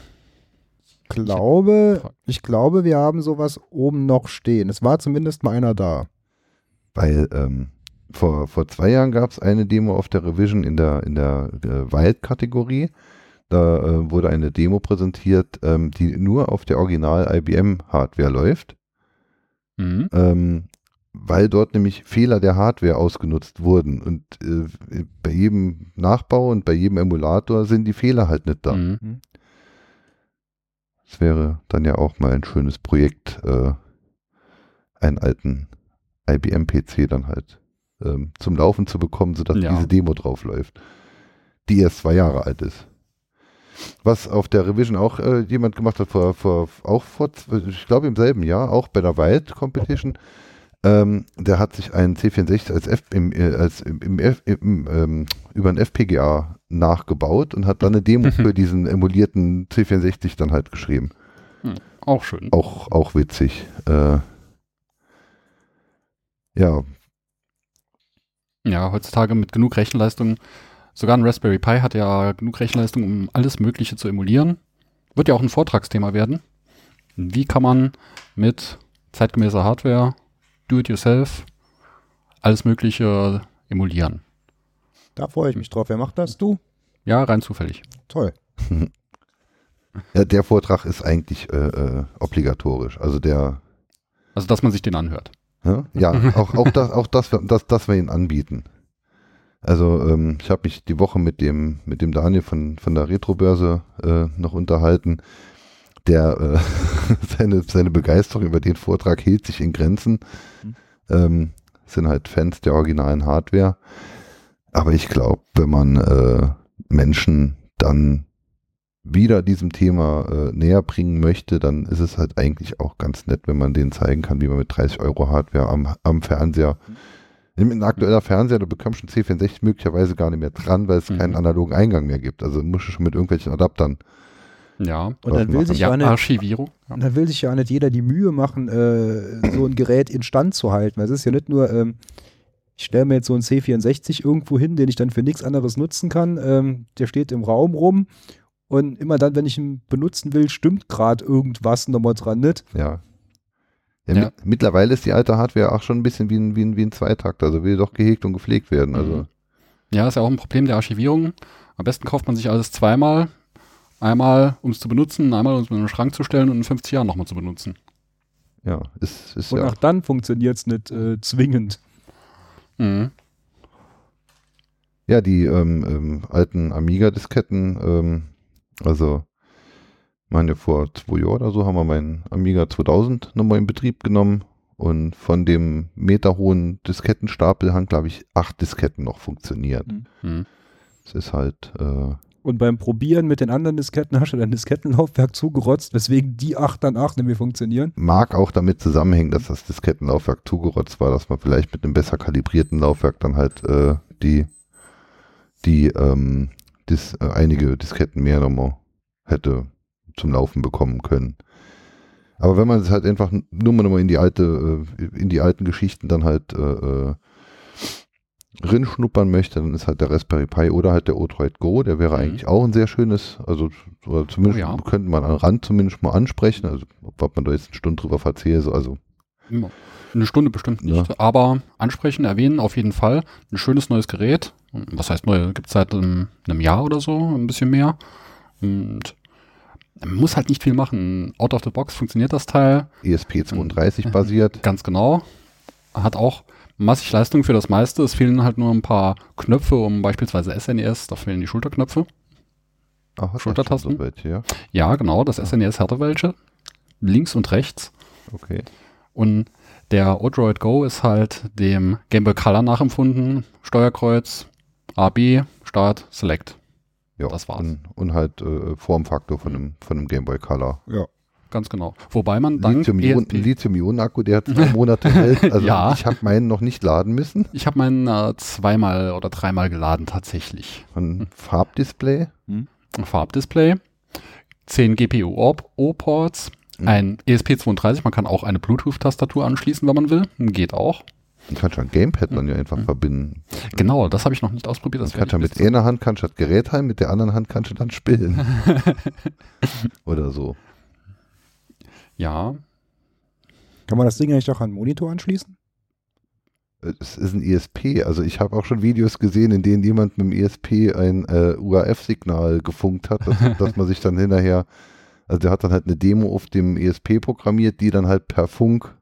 Glaube, ich glaube, wir haben sowas oben noch stehen. Es war zumindest mal einer da. Weil ähm, vor, vor zwei Jahren gab es eine Demo auf der Revision in der, in der äh, Wild-Kategorie. Da äh, wurde eine Demo präsentiert, ähm, die nur auf der Original IBM-Hardware läuft. Mhm. ähm, weil dort nämlich Fehler der Hardware ausgenutzt wurden. Und äh, bei jedem Nachbau und bei jedem Emulator sind die Fehler halt nicht da. Mhm. Das wäre dann ja auch mal ein schönes Projekt, äh, einen alten IBM-PC dann halt ähm, zum Laufen zu bekommen, sodass Ja. diese Demo drauf läuft, die erst zwei Jahre alt ist. Was auf der Revision auch äh, jemand gemacht hat, vor, vor, auch vor, ich glaube im selben Jahr, auch bei der Wild Competition, ähm, der hat sich einen C64 als, F, im, äh, als im, F, im, ähm, über ein FPGA nachgebaut und hat dann eine Demo für diesen emulierten C64 dann halt geschrieben. Auch schön. Auch, auch witzig. Äh, ja, Ja, heutzutage mit genug Rechenleistung. Sogar ein Raspberry Pi hat ja genug Rechenleistung, um alles Mögliche zu emulieren. Wird ja auch ein Vortragsthema werden. Wie kann man mit zeitgemäßer Hardware, do-it-yourself, alles Mögliche emulieren? Da freue ich mich drauf. Wer macht das? Du? Ja, rein zufällig. Toll. ja, der Vortrag ist eigentlich äh, äh, obligatorisch. Also der, Also, dass man sich den anhört. Ja, ja auch, auch, das, auch das, das, das wir ihn anbieten. Also ähm, ich habe mich die Woche mit dem, mit dem Daniel von, von der Retrobörse äh, noch unterhalten. Der äh, seine, seine Begeisterung über den Vortrag hielt sich in Grenzen. Mhm. Ähm, sind halt Fans der originalen Hardware. Aber ich glaube, wenn man äh, Menschen dann wieder diesem Thema äh, näher bringen möchte, dann ist es halt eigentlich auch ganz nett, wenn man denen zeigen kann, wie man mit 30 Euro Hardware am, am Fernseher, ein aktueller Fernseher, du bekommst schon C64 möglicherweise gar nicht mehr dran, weil es Mhm. keinen analogen Eingang mehr gibt. Also musst du schon mit irgendwelchen Adaptern. Ja. Und dann will, machen? sich Ja, ja nicht, Archivierung. Ja. dann will sich ja nicht jeder die Mühe machen, äh, so ein Gerät instand zu halten. Weil es ist ja nicht nur, ähm, ich stelle mir jetzt so einen C64 irgendwo hin, den ich dann für nichts anderes nutzen kann. Ähm, der steht im Raum rum und immer dann, wenn ich ihn benutzen will, stimmt gerade irgendwas nochmal dran nicht. Ja. Ja, Ja. Mit, mittlerweile ist die alte Hardware auch schon ein bisschen wie ein, wie ein, wie ein Zweitakt, also will doch gehegt und gepflegt werden. Also Mhm. Ja, ist ja auch ein Problem der Archivierung. Am besten kauft man sich alles zweimal. Einmal, um es zu benutzen, einmal, um es in den Schrank zu stellen und in 50 Jahren nochmal zu benutzen. ja, ist, ist Und ja. auch dann funktioniert es nicht äh, zwingend. Mhm. Ja, die ähm, ähm, alten Amiga-Disketten, ähm, also meine vor zwei Jahren oder so haben wir meinen Amiga 2000 nochmal in Betrieb genommen und von dem meterhohen Diskettenstapel haben, glaube ich, acht Disketten noch funktioniert. Mhm. Hm. Das ist halt, äh, Und beim Probieren mit den anderen Disketten hast du dein Diskettenlaufwerk zugerotzt, weswegen die 8 dann 8 nicht mehr funktionieren. mag auch damit zusammenhängen, dass das Diskettenlaufwerk zugerotzt war, dass man vielleicht mit einem besser kalibrierten Laufwerk dann halt äh, die, die ähm, dis, äh, einige Disketten mehr nochmal hätte zum Laufen bekommen können. Aber wenn man es halt einfach nur mal in die alte, äh, in die alten Geschichten dann halt äh, äh, rinschnuppern möchte, dann ist halt der Raspberry Pi oder halt der Odroid Go, der wäre Mhm. eigentlich auch ein sehr schönes, also zumindest Oh ja. könnte man an Rand zumindest mal ansprechen, also ob man da jetzt eine Stunde drüber verzählt, so, also. Eine Stunde bestimmt nicht, Ja. aber ansprechen, erwähnen auf jeden Fall. Ein schönes neues Gerät. Was heißt neu? Gibt es seit einem, einem Jahr oder so, ein bisschen mehr. Und man muss halt nicht viel machen. Out of the box funktioniert das Teil. ESP32 basiert. Ganz genau. Hat auch massig Leistung für das meiste. Es fehlen halt nur ein paar Knöpfe, um beispielsweise SNES, da fehlen die Schulterknöpfe. Hat das Schultertasten? schon So welche, ja. Ja, genau, das SNES hatte welche. Links und rechts. Okay. Und der Odroid Go ist halt dem Game Boy Color nachempfunden. Steuerkreuz, AB, Start, Select. Ja, Das war's. Und, und halt äh, Formfaktor von einem, von einem Game Boy Color. Ja. Ganz genau. Wobei man dank Lithium-Ionen- ESP Lithium-Ionen-Akku, der hat zwei Monate hält. Also Ja. ich habe meinen noch nicht laden müssen. Ich habe meinen äh, zweimal oder dreimal geladen tatsächlich. Ein Farbdisplay. Ein Farbdisplay, 10 GPU-O-Ports, Mhm. ein E ESP32, man kann auch eine Bluetooth-Tastatur anschließen, wenn man will. Geht auch. Ich kann schon ein Gamepad dann ja Mhm. einfach verbinden. Genau, das habe ich noch nicht ausprobiert. Das kannst werde mit einer Hand kannst du das Gerät halten, mit der anderen Hand kannst du dann spielen. Oder so. Ja, Kann man das Ding eigentlich auch an den Monitor anschließen? Es ist ein ESP. Also ich habe auch schon Videos gesehen, in denen jemand mit dem ESP ein äh, UAF-Signal gefunkt hat, dass, dass man sich dann hinterher, also der hat dann halt eine Demo auf dem ESP programmiert, die dann halt per Funk,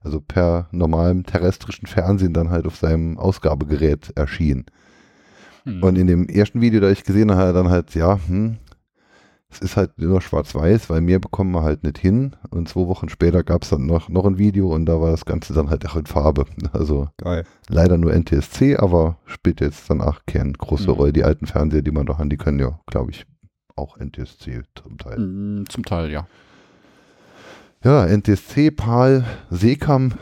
also per normalem terrestrischen Fernsehen dann halt auf seinem Ausgabegerät erschien. hm. Und in dem ersten Video, da ich gesehen habe, dann halt, ja, hm, es ist halt nur schwarz-weiß, weil mehr bekommen wir halt nicht hin. Und zwei Wochen später gab es dann noch, noch ein Video und da war das Ganze dann halt auch in Farbe. Also Geil. leider nur NTSC, aber spielt jetzt dann auch keine große Mhm. Rolle. Die alten Fernseher, die man noch haben, die können ja, glaube ich, auch NTSC zum Teil. Hm, zum Teil, ja. Ja, NTSC, PAL, Seekam,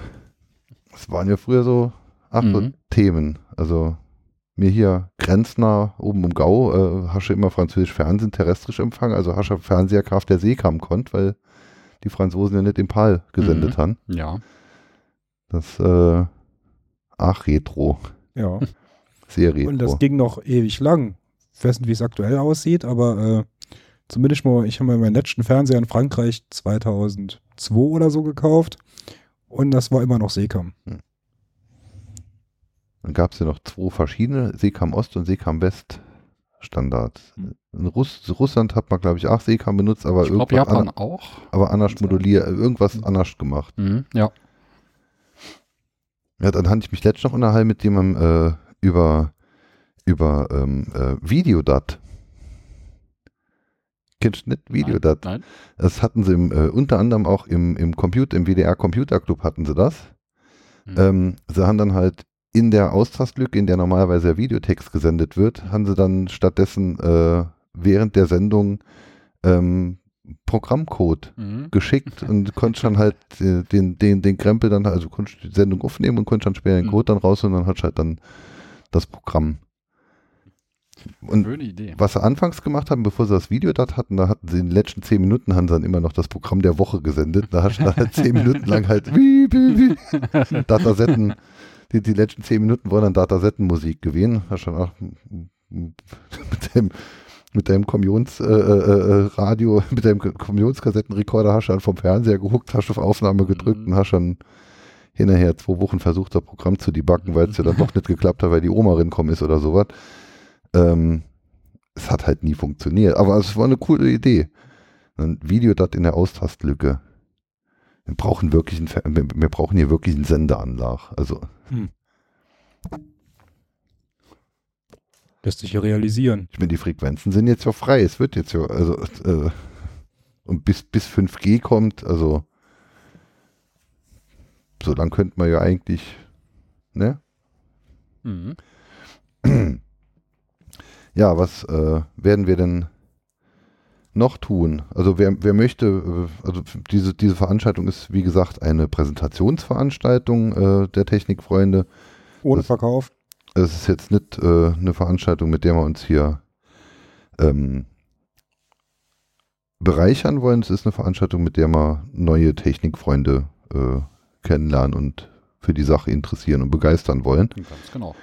das waren ja früher so, ach, so Mhm. Themen. Also mir hier grenznah oben im Gau äh, hast du immer französisch Fernsehen terrestrisch empfangen, also hast du Fernseherkraft der Seekam konnt, weil die Franzosen ja nicht im PAL gesendet Mhm. haben. Ja. Das, äh, ach, Retro, Ja. sehr Retro. Und das ging noch ewig lang. Ich weiß nicht, wie es aktuell aussieht, aber äh, zumindest mal, ich habe mir meinen letzten Fernseher in Frankreich 2002 oder so gekauft und das war immer noch Seekam. Dann gab es ja noch zwei verschiedene, Seekam Ost und Seekam West Standards. Hm. In Russ Russland hat man, glaube ich, auch Seekam benutzt, aber Ich irgendwas Japan an, auch. aber anders moduliert, irgendwas Hm. anders gemacht. Mhm. Ja. Ja, dann hatte ich mich letztens noch unterhalten mit jemandem äh, über, über ähm, äh, Videodat. Kennst du nicht Videodat? Nein. Das hatten sie im, äh, unter anderem auch im, im Computer, im WDR Computer Club hatten sie das. Mhm. Ähm, sie haben dann halt in der Austastlücke, in der normalerweise der Videotext gesendet wird, haben sie dann stattdessen äh, während der Sendung ähm, Programmcode Mhm. geschickt und konnte dann halt äh, den, den, den Krempel dann, also konnte die Sendung aufnehmen und konnte dann später den Mhm. Code dann raus und dann hat halt dann das Programm. Und Schöne Idee. was sie anfangs gemacht haben, bevor sie das Video dort hatten, da hatten sie in den letzten zehn Minuten haben sie dann immer noch das Programm der Woche gesendet. Da hast du dann halt zehn Minuten lang halt wie, wie, wie, Datasetten, die, die letzten zehn Minuten waren dann Datasettenmusik gewesen. Hast dann auch mit dem mit deinem Kommunionsradio, äh, äh, Radio, mit deinem Kommunionskassettenrekorder hast du dann vom Fernseher gehuckt, hast auf Aufnahme gedrückt Mhm. und hast dann hinterher zwei Wochen versucht, das Programm zu debuggen, weil es ja dann doch nicht geklappt hat, weil die Oma rinkommen ist oder sowas. Ähm, es hat halt nie funktioniert, aber es war eine coole Idee. Ein Video das in der Austastlücke. Wir brauchen wirklich einen, wir, wir brauchen hier wirklich einen Sendeanlag. Also Hm. Lässt sich ja realisieren. Ich meine, die Frequenzen sind jetzt ja frei. Es wird jetzt ja, also, äh, und bis, bis 5G kommt, also, so lang könnte man ja eigentlich, ne? Mhm. Ja, was äh, werden wir denn noch tun? Also wer, wer möchte, äh, also diese, diese Veranstaltung ist, wie gesagt, eine Präsentationsveranstaltung äh, der Technikfreunde. Ohne Das- Verkauf. Es ist jetzt nicht äh, eine Veranstaltung, mit der wir uns hier ähm, bereichern wollen. Es ist eine Veranstaltung, mit der wir neue Technikfreunde äh, kennenlernen und für die Sache interessieren und begeistern wollen. Ganz genau.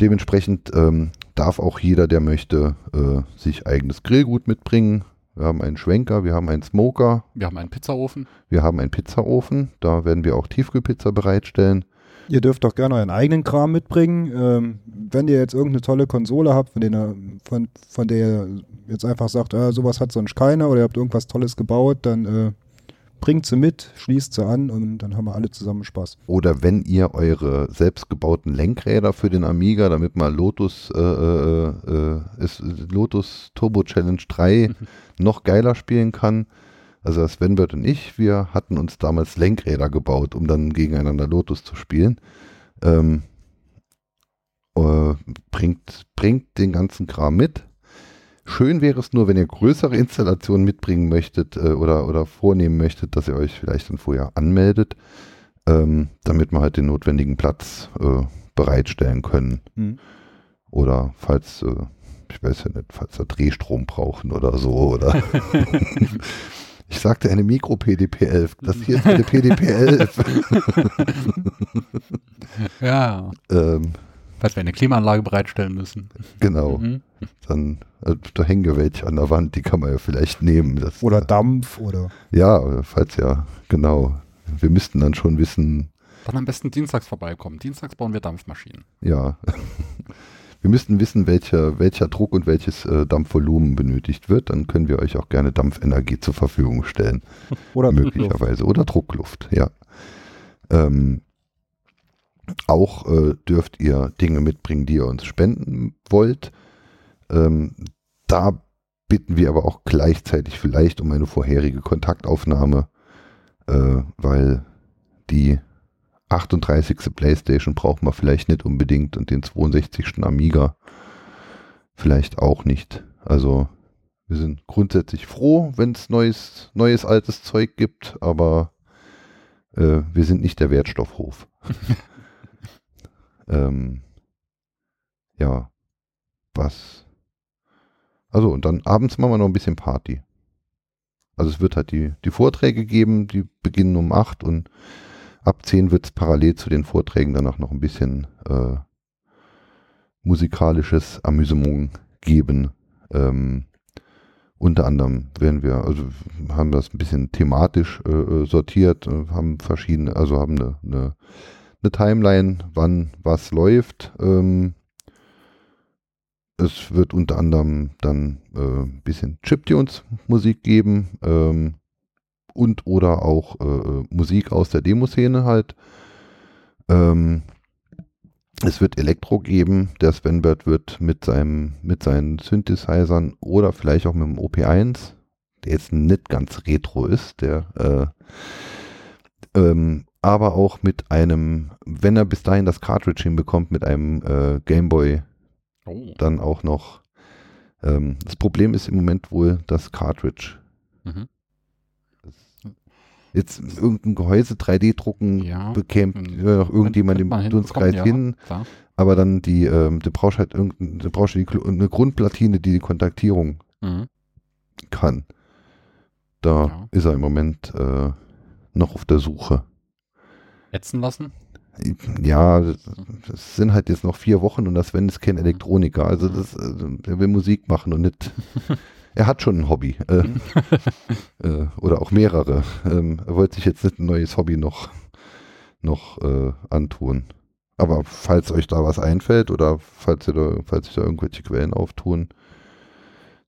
Dementsprechend ähm, darf auch jeder, der möchte, äh, sich eigenes Grillgut mitbringen. Wir haben einen Schwenker, wir haben einen Smoker, Wir haben einen Pizzaofen. wir haben einen Pizzaofen. Da werden wir auch Tiefkühlpizza bereitstellen. Ihr dürft doch gerne euren eigenen Kram mitbringen. Ähm, wenn ihr jetzt irgendeine tolle Konsole habt, von, der, von, von der ihr jetzt einfach sagt, äh, sowas hat sonst keiner oder ihr habt irgendwas Tolles gebaut, dann äh, bringt sie mit, schließt sie an und dann haben wir alle zusammen Spaß. Oder wenn ihr eure selbstgebauten Lenkräder für den Amiga, damit mal Lotus, äh, äh, äh, ist, Lotus Turbo Challenge 3 noch geiler spielen kann. Also Svenbert und ich, wir hatten uns damals Lenkräder gebaut, um dann gegeneinander Lotus zu spielen. Ähm, äh, bringt, bringt den ganzen Kram mit. Schön wäre es nur, wenn ihr größere Installationen mitbringen möchtet äh, oder, oder vornehmen möchtet, dass ihr euch vielleicht dann vorher anmeldet, ähm, damit wir halt den notwendigen Platz äh, bereitstellen können. Mhm. Oder falls, äh, ich weiß ja nicht, falls wir Drehstrom brauchen oder so. Oder ich sagte eine Mikro-PDP-11. Das hier ist eine PDP-11. Ja. ähm, Falls wir eine Klimaanlage bereitstellen müssen. genau. Mhm. Dann, äh, da hängen ja welche an der Wand, die kann man ja vielleicht nehmen. Das, Oder Dampf oder Ja, falls ja, genau. Wir müssten dann schon wissen, Dann am besten dienstags vorbeikommen. Dienstags bauen wir Dampfmaschinen. ja. Wir müssten wissen, welcher, welcher Druck und welches äh, Dampfvolumen benötigt wird. Dann können wir euch auch gerne Dampfenergie zur Verfügung stellen. oder Druckluft. möglicherweise. Oder Druckluft, ja. Ähm, auch äh, dürft ihr Dinge mitbringen, die ihr uns spenden wollt. Ähm, da bitten wir aber auch gleichzeitig vielleicht um eine vorherige Kontaktaufnahme, äh, weil die 38. Playstation braucht man vielleicht nicht unbedingt und den 62. Amiga vielleicht auch nicht. Also wir sind grundsätzlich froh, wenn es neues, neues altes Zeug gibt, aber äh, wir sind nicht der Wertstoffhof. ähm, ja, was? Also und dann abends machen wir noch ein bisschen Party. Also es wird halt die, die Vorträge geben, die beginnen um 8 und ab 10 wird es parallel zu den Vorträgen dann auch noch ein bisschen äh, musikalisches Amüsement geben. Ähm, unter anderem werden wir, also haben das ein bisschen thematisch äh, äh, sortiert, äh, haben verschiedene, also haben eine, eine, eine Timeline, wann was läuft. Ähm, es wird unter anderem dann äh, ein bisschen Chiptunes-Musik geben ähm, und oder auch äh, äh, Musik aus der Demoszene halt. Ähm, es wird Elektro geben. Der Svenbert wird mit seinem, mit seinen Synthesizern oder vielleicht auch mit dem OP1, der jetzt nicht ganz retro ist, der äh, ähm, aber auch mit einem, wenn er bis dahin das Cartridge hinbekommt, mit einem äh, Gameboy Oh. dann auch noch. Ähm, das Problem ist im Moment wohl das Cartridge. Mhm. Jetzt irgendein Gehäuse 3D drucken Ja. bekäme Hm. ja, noch irgendjemand im Dunstkreis hinbekommen, hin, Ja, klar. aber dann die, ähm, du brauchst halt du brauchst die, eine Grundplatine, die die Kontaktierung Mhm. kann. Da Ja. ist er im Moment äh, noch auf der Suche. Ätzen lassen. Ja, das sind halt jetzt noch vier Wochen und das Sven ist kein Elektroniker. Also das, also, er will Musik machen und nicht. er hat schon ein Hobby. Äh, äh, oder auch mehrere. Ähm, er wollte sich jetzt nicht ein neues Hobby noch, noch äh, antun. Aber falls euch da was einfällt oder falls, ihr da, falls sich da irgendwelche Quellen auftun,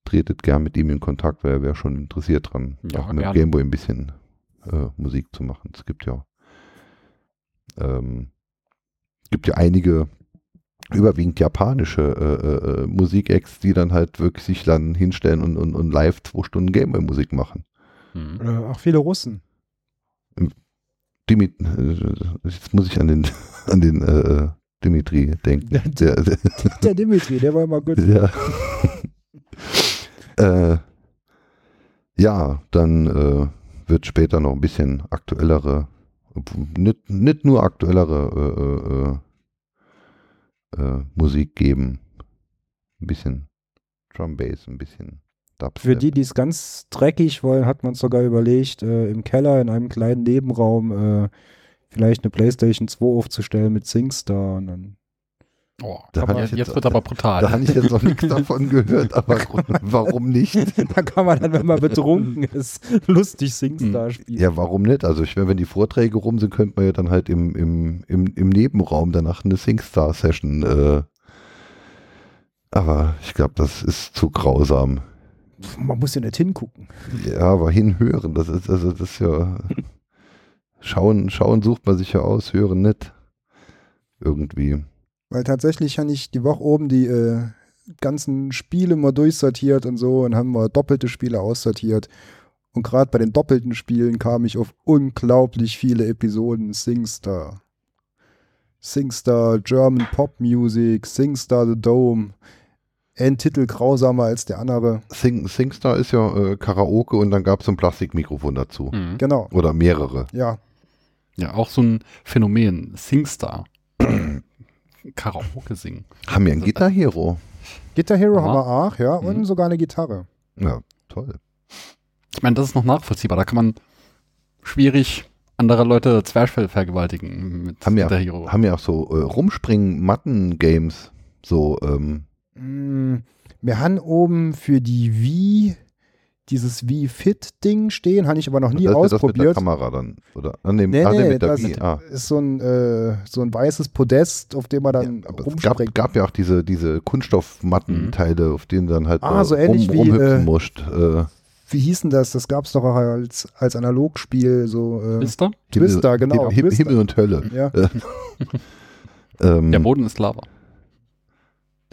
tretet gern mit ihm in Kontakt, weil er wäre schon interessiert dran, Ja, auch mit gerne. Gameboy ein bisschen äh, Musik zu machen. Es gibt ja ähm, gibt ja einige überwiegend japanische äh, äh, Musikacts, die dann halt wirklich sich dann hinstellen und, und, und live zwei Stunden Gameboy-Musik machen. Mhm. Äh, auch viele Russen. Dimit äh, jetzt muss ich an den an den äh, Dimitri denken. Der, der, Der Dimitri, der war immer gut. Ja. äh, ja, dann äh, wird später noch ein bisschen aktuellere, nicht, nicht nur aktuellere äh, äh, äh, Musik geben. Ein bisschen Drum Bass, ein bisschen Dubstep. Für die, die es ganz dreckig wollen, hat man sogar überlegt, äh, im Keller in einem kleinen Nebenraum äh, vielleicht eine Playstation 2 aufzustellen mit SingStar. Und dann Oh, Da ich jetzt, jetzt- wird aber brutal. Da habe ich jetzt noch nichts davon gehört, aber warum nicht? da kann man dann, wenn man betrunken ist, lustig SingStar spielen. Ja, warum nicht? Also ich meine, wenn die Vorträge rum sind, könnte man ja dann halt im, im, im, im Nebenraum danach eine SingStar-Session. Äh, aber ich glaube, das ist zu grausam. Man muss ja nicht hingucken. Ja, aber hinhören, das ist also das ist ja schauen, schauen sucht man sich ja aus, hören nicht. Irgendwie. Weil tatsächlich habe ich die Woche oben die äh, ganzen Spiele mal durchsortiert und so und haben mal doppelte Spiele aussortiert. Und gerade bei den doppelten Spielen kam ich auf unglaublich viele Episoden SingStar. SingStar, German Pop Music, SingStar The Dome. Ein Titel grausamer als der andere. Sing, SingStar ist ja äh, Karaoke und dann gab es so ein Plastikmikrofon dazu. Mhm. Genau, Oder mehrere. ja. Ja, auch so ein Phänomen. Singstar. Karaoke singen. Haben wir ein Guitar Hero? Guitar Hero Aha. haben wir auch, ja, und Mhm. sogar eine Gitarre. Ja, toll. Ich meine, das ist noch nachvollziehbar. Da kann man schwierig andere Leute Zwerchfell vergewaltigen mit Haben wir, der Hero. haben ja auch so äh, Rumspringen-Matten-Games. So, ähm, Mm, Wir haben oben für die Wii dieses Wii Fit Ding stehen, habe ich aber noch nie das, das mit der ausprobiert. Kamera dann. Oder an dem, Nee, ah, nee, nee, mit der das Wii. Ah. ist so ein, äh, so ein weißes Podest, auf dem man dann Ja, aber es gab, rumspringt. gab ja auch diese, diese Kunststoffmattenteile, auf denen dann halt Ah, äh, so ähnlich wie, rumhüpfen äh, musst. Äh, Wie hieß denn das? Das gab es doch auch als, als Analogspiel, so äh, Ist da? Twister, genau. Himmel, Twister. Himmel und Hölle. Ja. Ähm, Der Boden ist Lava.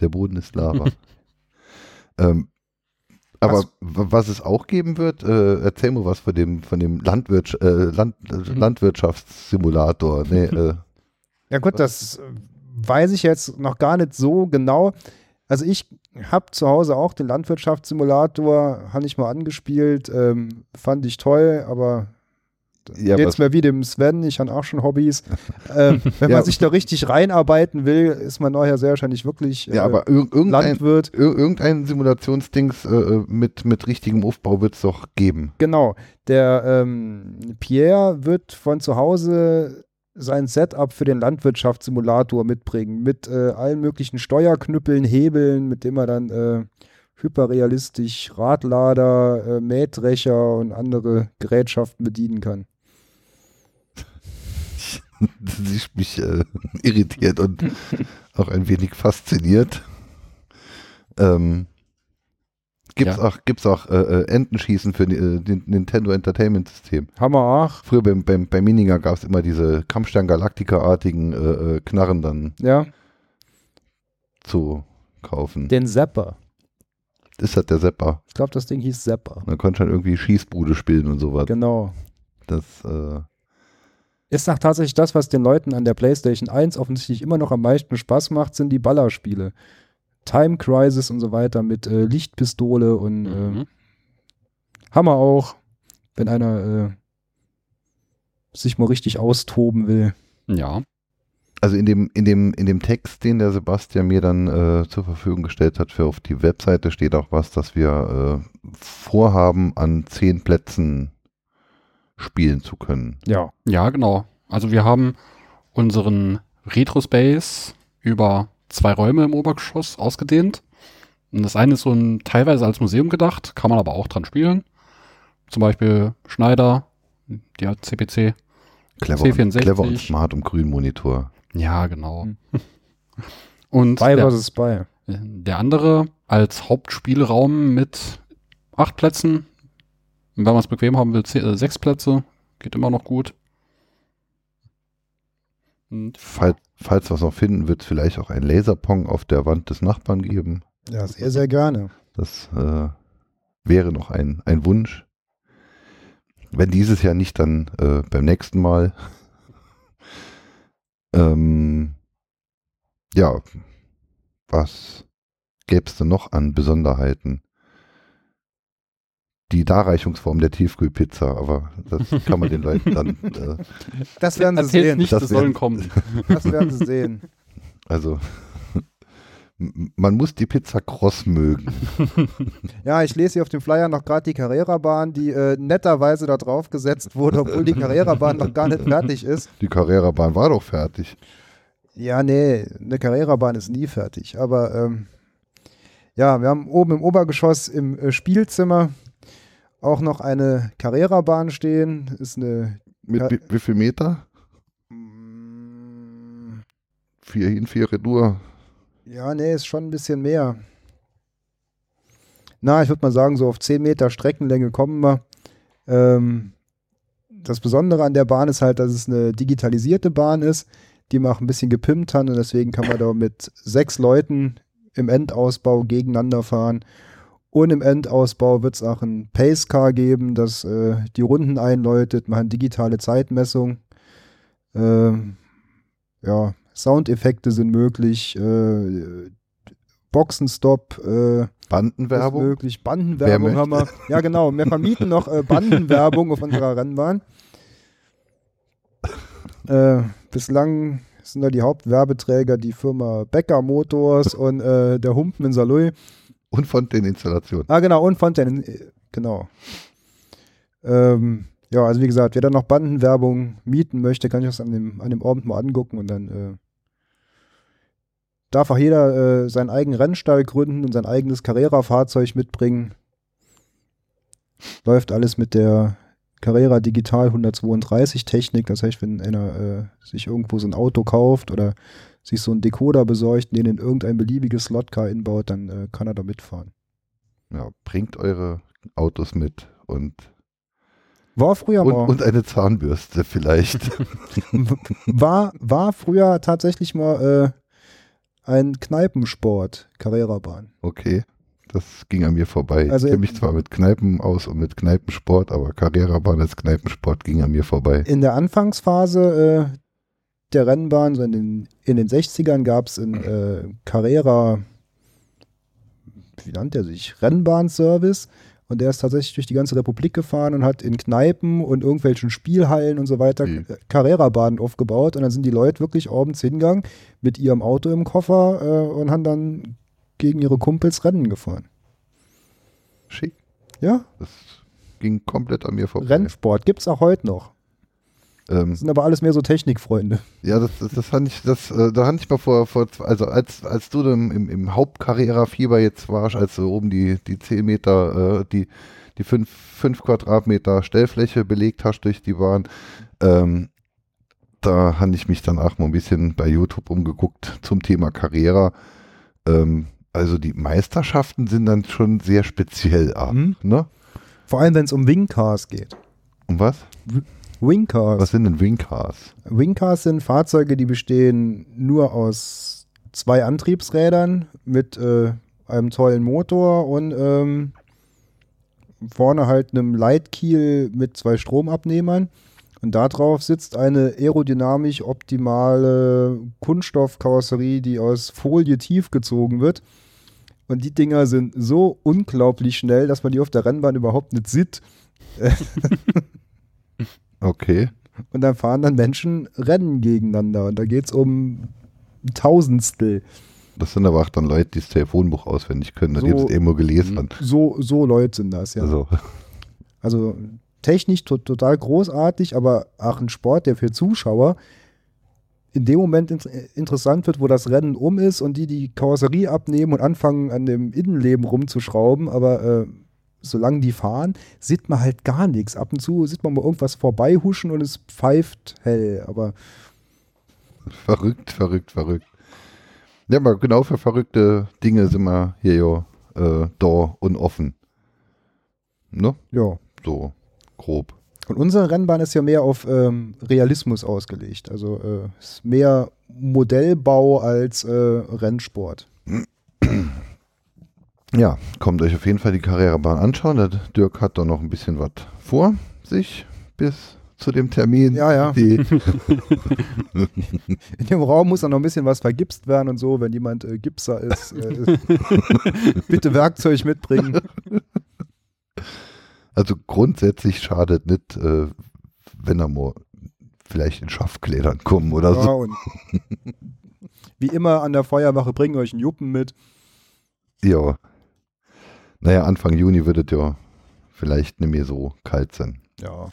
der Boden ist Lava. ähm, aber Was- was es auch geben wird, äh, erzähl mal was von dem, von dem Landwirtsch äh, Land, äh, Mhm. Landwirtschaftssimulator. Nee, äh, Ja gut, das weiß ich jetzt noch gar nicht so genau. Also ich habe zu Hause auch den Landwirtschaftssimulator, habe ich mal angespielt, ähm, fand ich toll, aber ja, jetzt was, mehr wie dem Sven, ich habe auch schon Hobbys. ähm, wenn Ja. man sich da richtig reinarbeiten will, ist man nachher sehr wahrscheinlich wirklich äh, ja, aber ir irgendein, Landwirt. ir irgendein Simulationsdings äh, mit, mit richtigem Aufbau wird es doch geben. Genau. Der ähm, Pierre wird von zu Hause sein Setup für den Landwirtschaftssimulator mitbringen, mit äh, allen möglichen Steuerknüppeln, Hebeln, mit dem er dann äh, hyperrealistisch Radlader, äh, Mähdrescher und andere Gerätschaften bedienen kann. Sie mich äh, irritiert und auch ein wenig fasziniert. Ähm, gibt's Ja. auch, gibt's auch äh, äh, Entenschießen für äh, den Nintendo Entertainment System. Hammer auch, Früher beim, beim, bei Miniger gab es immer diese Kampfstern Galactica-artigen äh, äh, Knarren dann ja. zu kaufen. Den Zapper. Das hat der Sepper. Ich glaube, das Ding hieß Zapper. Man konnte schon irgendwie Schießbude spielen und sowas. Genau. Das, äh, Ist auch tatsächlich das, was den Leuten an der PlayStation 1 offensichtlich immer noch am meisten Spaß macht, sind die Ballerspiele. Time Crisis und so weiter mit äh, Lichtpistole und äh, Mhm. Hammer auch, wenn einer äh, sich mal richtig austoben will. Ja. also in dem, in dem, in dem Text, den der Sebastian mir dann äh, zur Verfügung gestellt hat für auf die Webseite, steht auch was, dass wir äh, vorhaben, an zehn Plätzen spielen zu können. Ja. Ja, genau. Also wir haben unseren Retro-Space über zwei Räume im Obergeschoss ausgedehnt. Und das eine ist so ein teilweise als Museum gedacht, kann man aber auch dran spielen. Zum Beispiel Schneider, die hat CPC. Clever, und, C64. clever und smart und grün Monitor. Ja, genau. Hm. Und Spy der. Spy. der andere als Hauptspielraum mit acht Plätzen. Und wenn man es bequem haben will, zeh- äh, sechs Plätze. Geht immer noch gut. Und Fall, falls wir es noch finden, wird es vielleicht auch ein Laserpong auf der Wand des Nachbarn geben. Ja, sehr, sehr gerne. Das äh, wäre noch ein, ein Wunsch. Wenn dieses Jahr nicht, dann äh, beim nächsten Mal. ähm, ja, was gäbe es denn noch an Besonderheiten? Die Darreichungsform der Tiefkühlpizza, aber das kann man den Leuten dann, äh, Das werden Sie Erzähl's sehen. nicht, Das das sollen werden- kommen. Das werden Sie sehen. also man muss die Pizza kross mögen. Ja, ich lese hier auf dem Flyer noch gerade die Carrera-Bahn, die äh, netterweise da drauf gesetzt wurde, obwohl die Carrera-Bahn noch gar nicht fertig ist. Die Carrera-Bahn war doch fertig. Ja, nee, eine Carrera-Bahn ist nie fertig. Aber ähm, ja, wir haben oben im Obergeschoss im äh, Spielzimmer auch noch eine Carrera-Bahn stehen. Ist eine. Mit Ja. wie, viel Meter? mm, Vier hin, vier retour. Ja, nee, ist schon ein bisschen mehr. Na, ich würde mal sagen, so auf 10 Meter Streckenlänge kommen wir. Ähm, das Besondere an der Bahn ist halt, dass es eine digitalisierte Bahn ist, die wir auch ein bisschen gepimpt haben und deswegen kann man da mit sechs Leuten im Endausbau gegeneinander fahren. Und im Endausbau wird es auch ein Pace-Car geben, das äh, die Runden einläutet. Man hat digitale Zeitmessung. Ähm, ja, Soundeffekte sind möglich. Äh, Boxenstopp äh, Bandenwerbung. möglich. Bandenwerbung Wer haben wir. Ja, genau. Wir vermieten noch äh, Bandenwerbung auf unserer Rennbahn. Äh, bislang sind da die Hauptwerbeträger die Firma Becker Motors und äh, der Humpen in Saloy. Und Fontaine-Installation. Ah, genau, und Fontaine, äh, genau. Ähm, ja, also wie gesagt, wer da noch Bandenwerbung mieten möchte, kann ich das an dem, an dem Abend mal angucken und dann äh, darf auch jeder äh, seinen eigenen Rennstall gründen und sein eigenes Carrera-Fahrzeug mitbringen. Läuft alles mit der Carrera Digital 132 Technik. Das heißt, wenn einer äh, sich irgendwo so ein Auto kauft oder sich so einen Decoder besorgt, den in irgendein beliebiges Slotcar inbaut, dann äh, kann er da mitfahren. Ja, bringt eure Autos mit und, War früher und, mal. und eine Zahnbürste vielleicht. war, war früher tatsächlich mal äh, ein Kneipensport, Carrera-Bahn. Okay. Das ging an mir vorbei. Also ich kenne mich zwar mit Kneipen aus und mit Kneipensport, aber Carrera-Bahn als Kneipensport ging an mir vorbei. In der Anfangsphase äh, der Rennbahn, so in den, in den 60ern, gab es in äh, Carrera, wie nannte er sich, Rennbahnservice. Und der ist tatsächlich durch die ganze Republik gefahren und hat in Kneipen und irgendwelchen Spielhallen und so weiter Mhm. Carrera-Bahnen aufgebaut. Und dann sind die Leute wirklich abends hingegangen mit ihrem Auto im Koffer äh, und haben dann gegen ihre Kumpels Rennen gefahren. Schick. Ja, Das ging komplett an mir vorbei. Rennsport gibt es auch heute noch. Ähm, Das sind aber alles mehr so Technikfreunde. Ja, das, das, das fand ich, das, äh, da hatte ich mal vor, vor also als, als du im, im Hauptcarrera-Fieber jetzt warst, als du oben die, die 10 Meter, äh, die, die 5, 5 Quadratmeter Stellfläche belegt hast durch die Bahn, ähm, da habe ich mich dann auch mal ein bisschen bei YouTube umgeguckt zum Thema Carrera. Ähm, also die Meisterschaften sind dann schon sehr speziell ab, Mhm. ne? Vor allem, wenn es um Wingcars geht. Um was? Wingcars. Was sind denn Wingcars? Wingcars sind Fahrzeuge, die bestehen nur aus zwei Antriebsrädern mit äh, einem tollen Motor und ähm, vorne halt einem Leitkiel mit zwei Stromabnehmern. Und darauf sitzt eine aerodynamisch optimale Kunststoffkarosserie, die aus Folie tief gezogen wird. Und die Dinger sind so unglaublich schnell, dass man die auf der Rennbahn überhaupt nicht sieht. Okay. Und dann fahren dann Menschen Rennen gegeneinander. Und da geht es um Tausendstel. Das sind aber auch dann Leute, die das Telefonbuch auswendig können, die So- das irgendwo gelesen haben. So, so Leute sind das, ja. Also, Also, technisch to total großartig, aber auch ein Sport, der für Zuschauer in dem Moment in interessant wird, wo das Rennen um ist und die die Karosserie abnehmen und anfangen, an dem Innenleben rumzuschrauben. Aber äh, solange die fahren, sieht man halt gar nichts. Ab und zu sieht man mal irgendwas vorbeihuschen und es pfeift hell. Aber verrückt, verrückt, verrückt. Ja, aber genau für verrückte Dinge sind wir hier ja äh, da und offen. Ne? ja, So grob. Und unsere Rennbahn ist ja mehr auf ähm, Realismus ausgelegt. Also äh, ist mehr Modellbau als äh, Rennsport. Ja, kommt euch auf jeden Fall die Karrierebahn anschauen. Der Dirk hat da noch ein bisschen was vor sich bis zu dem Termin. Ja, ja. In dem Raum muss dann noch ein bisschen was vergipst werden und so, wenn jemand äh, Gipser ist. Äh, bitte Werkzeug mitbringen. Also grundsätzlich schadet nicht, äh, wenn er mal vielleicht in Schaftkleidern kommen oder Ja, so. wie immer an der Feuerwache bringen euch einen Juppen mit. Ja. Naja, Anfang Juni wird es ja vielleicht nicht mehr so kalt sein. Ja.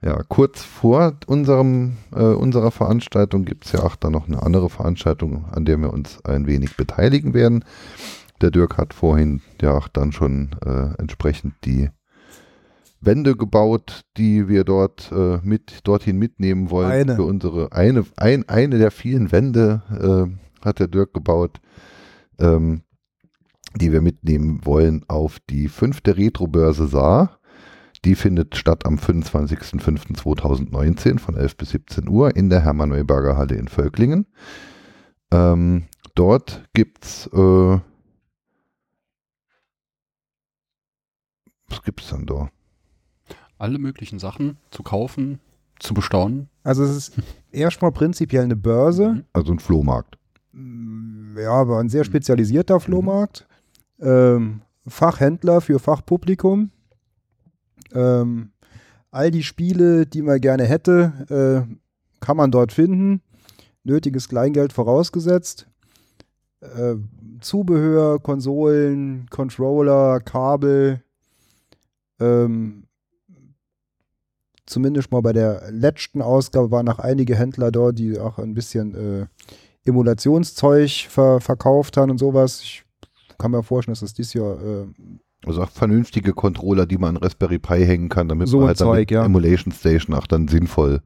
Ja, kurz vor unserem, äh, unserer Veranstaltung gibt es ja auch dann noch eine andere Veranstaltung, an der wir uns ein wenig beteiligen werden. Der Dirk hat vorhin ja auch dann schon äh, entsprechend die Wände gebaut, die wir dort äh, mit dorthin mitnehmen wollen. Eine. Für unsere eine, ein, eine der vielen Wände äh, hat der Dirk gebaut, ähm, die wir mitnehmen wollen auf die fünfte Retrobörse Saar. Die findet statt am 25.05.2019 von 11 bis 17 Uhr in der Hermann-Neuberger Halle in Völklingen. Ähm, dort gibt es, äh, was gibt es dann da? Alle möglichen Sachen zu kaufen, zu bestaunen. Also es ist erstmal prinzipiell eine Börse. Also ein Flohmarkt. Mm, Ja, aber ein sehr spezialisierter Flohmarkt. Ähm, Fachhändler für Fachpublikum. Ähm, all die Spiele, die man gerne hätte, äh, kann man dort finden. Nötiges Kleingeld vorausgesetzt. Äh, Zubehör, Konsolen, Controller, Kabel. Ähm, zumindest mal bei der letzten Ausgabe waren noch einige Händler dort, die auch ein bisschen äh, Emulationszeug ver verkauft haben und sowas. Ich kann mir vorstellen, dass das dieses Jahr äh, Also auch vernünftige Controller, die man an Raspberry Pi hängen kann, damit So man halt dann Zeug, ja. Emulation Station auch dann sinnvoll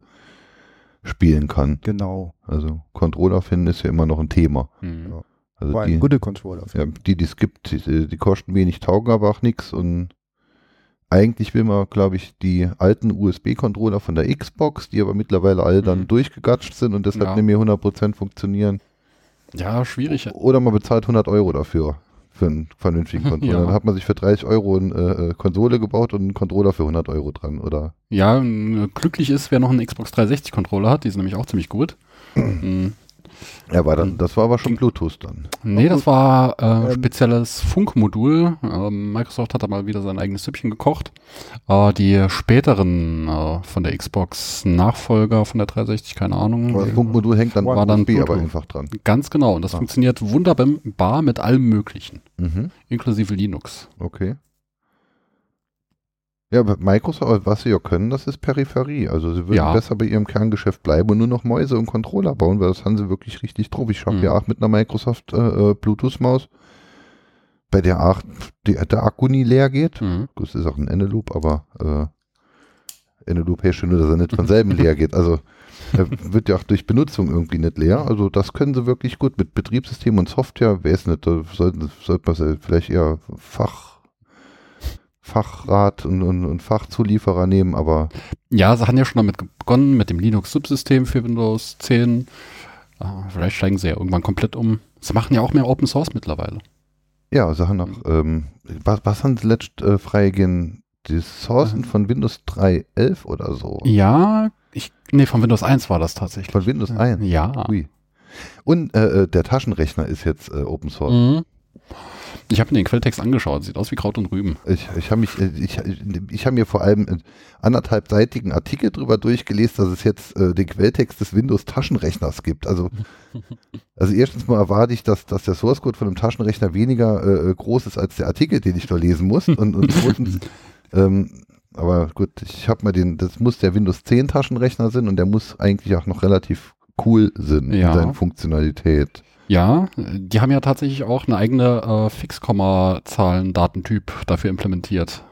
spielen kann. genau Also Controller finden ist ja immer noch ein Thema. Mhm. Also die, gute Controller. Ja, die, die es gibt, die, die kosten wenig, taugen aber auch nichts und eigentlich will man, glaube ich, die alten USB-Controller von der Xbox, die aber mittlerweile alle dann Mhm. durchgegatscht sind und deshalb Ja. nicht mehr 100% funktionieren. Ja, schwierig. Oder man bezahlt 100 Euro dafür, für einen vernünftigen Controller. Ja. Dann hat man sich für 30 Euro eine äh, äh, Konsole gebaut und einen Controller für 100 Euro dran, oder? Ja, glücklich ist, wer noch einen Xbox 360 Controller hat. Die sind nämlich auch ziemlich gut. Mhm. Ja, war dann, das war aber schon Bluetooth dann. Nee, das war äh, Ähm, spezielles Funkmodul. Ähm, Microsoft hat da mal wieder sein eigenes Süppchen gekocht. Äh, die späteren äh, von der Xbox Nachfolger von der 360, keine Ahnung. Aber das Funkmodul hängt dann War dann USB aber Bluetooth. einfach dran. Ganz genau. Und das Ah. funktioniert wunderbar mit allem Möglichen, Mhm. inklusive Linux. Okay. Ja, aber Microsoft, was sie ja können, das ist Peripherie. Also sie würden Ja. besser bei ihrem Kerngeschäft bleiben und nur noch Mäuse und Controller bauen, weil das haben sie wirklich richtig drauf. Ich habe Mhm. ja auch mit einer Microsoft äh, äh, Bluetooth-Maus, bei der auch die, der Akku nie leer geht. Mhm. Es ist auch ein Eneloop, aber äh, Eneloop herrscht nur, dass er nicht von selben leer geht. Also er wird ja auch durch Benutzung irgendwie nicht leer. Also das können sie wirklich gut mit Betriebssystem und Software. Wer ist nicht, da sollten, sollte man vielleicht eher Fach, Fachrat und, und, und Fachzulieferer nehmen, aber Ja, sie haben ja schon damit begonnen, mit dem Linux-Subsystem für Windows 10. Äh, vielleicht steigen sie ja irgendwann komplett um. Sie machen ja auch mehr Open Source mittlerweile. ja, sie haben noch, ähm, was, was haben sie letzt äh, freigegeben? Die Sourcen von Windows 3.11 oder so? Ja, ich, nee, von Windows 1 war das tatsächlich. Von Windows 1? Ja. Ui. Und äh, äh, der Taschenrechner ist jetzt äh, Open Source. Mhm. Ich habe mir den Quelltext angeschaut. Sieht aus wie Kraut und Rüben. Ich, ich habe äh, ich, ich habe mir vor allem einen anderthalbseitigen Artikel drüber durchgelesen, dass es jetzt äh, den Quelltext des Windows Taschenrechners gibt. Also, also erstens mal erwarte ich, dass, dass der Source Code von einem Taschenrechner weniger äh, groß ist als der Artikel, den ich da lesen muss. Und, und zweitens, ähm, aber gut, ich habe mal den, das muss der Windows 10 Taschenrechner sein und der muss eigentlich auch noch relativ cool sein Ja. in seiner Funktionalität. Ja, die haben ja tatsächlich auch eine eigene äh, Fixkomma-Zahlen-Datentyp dafür implementiert.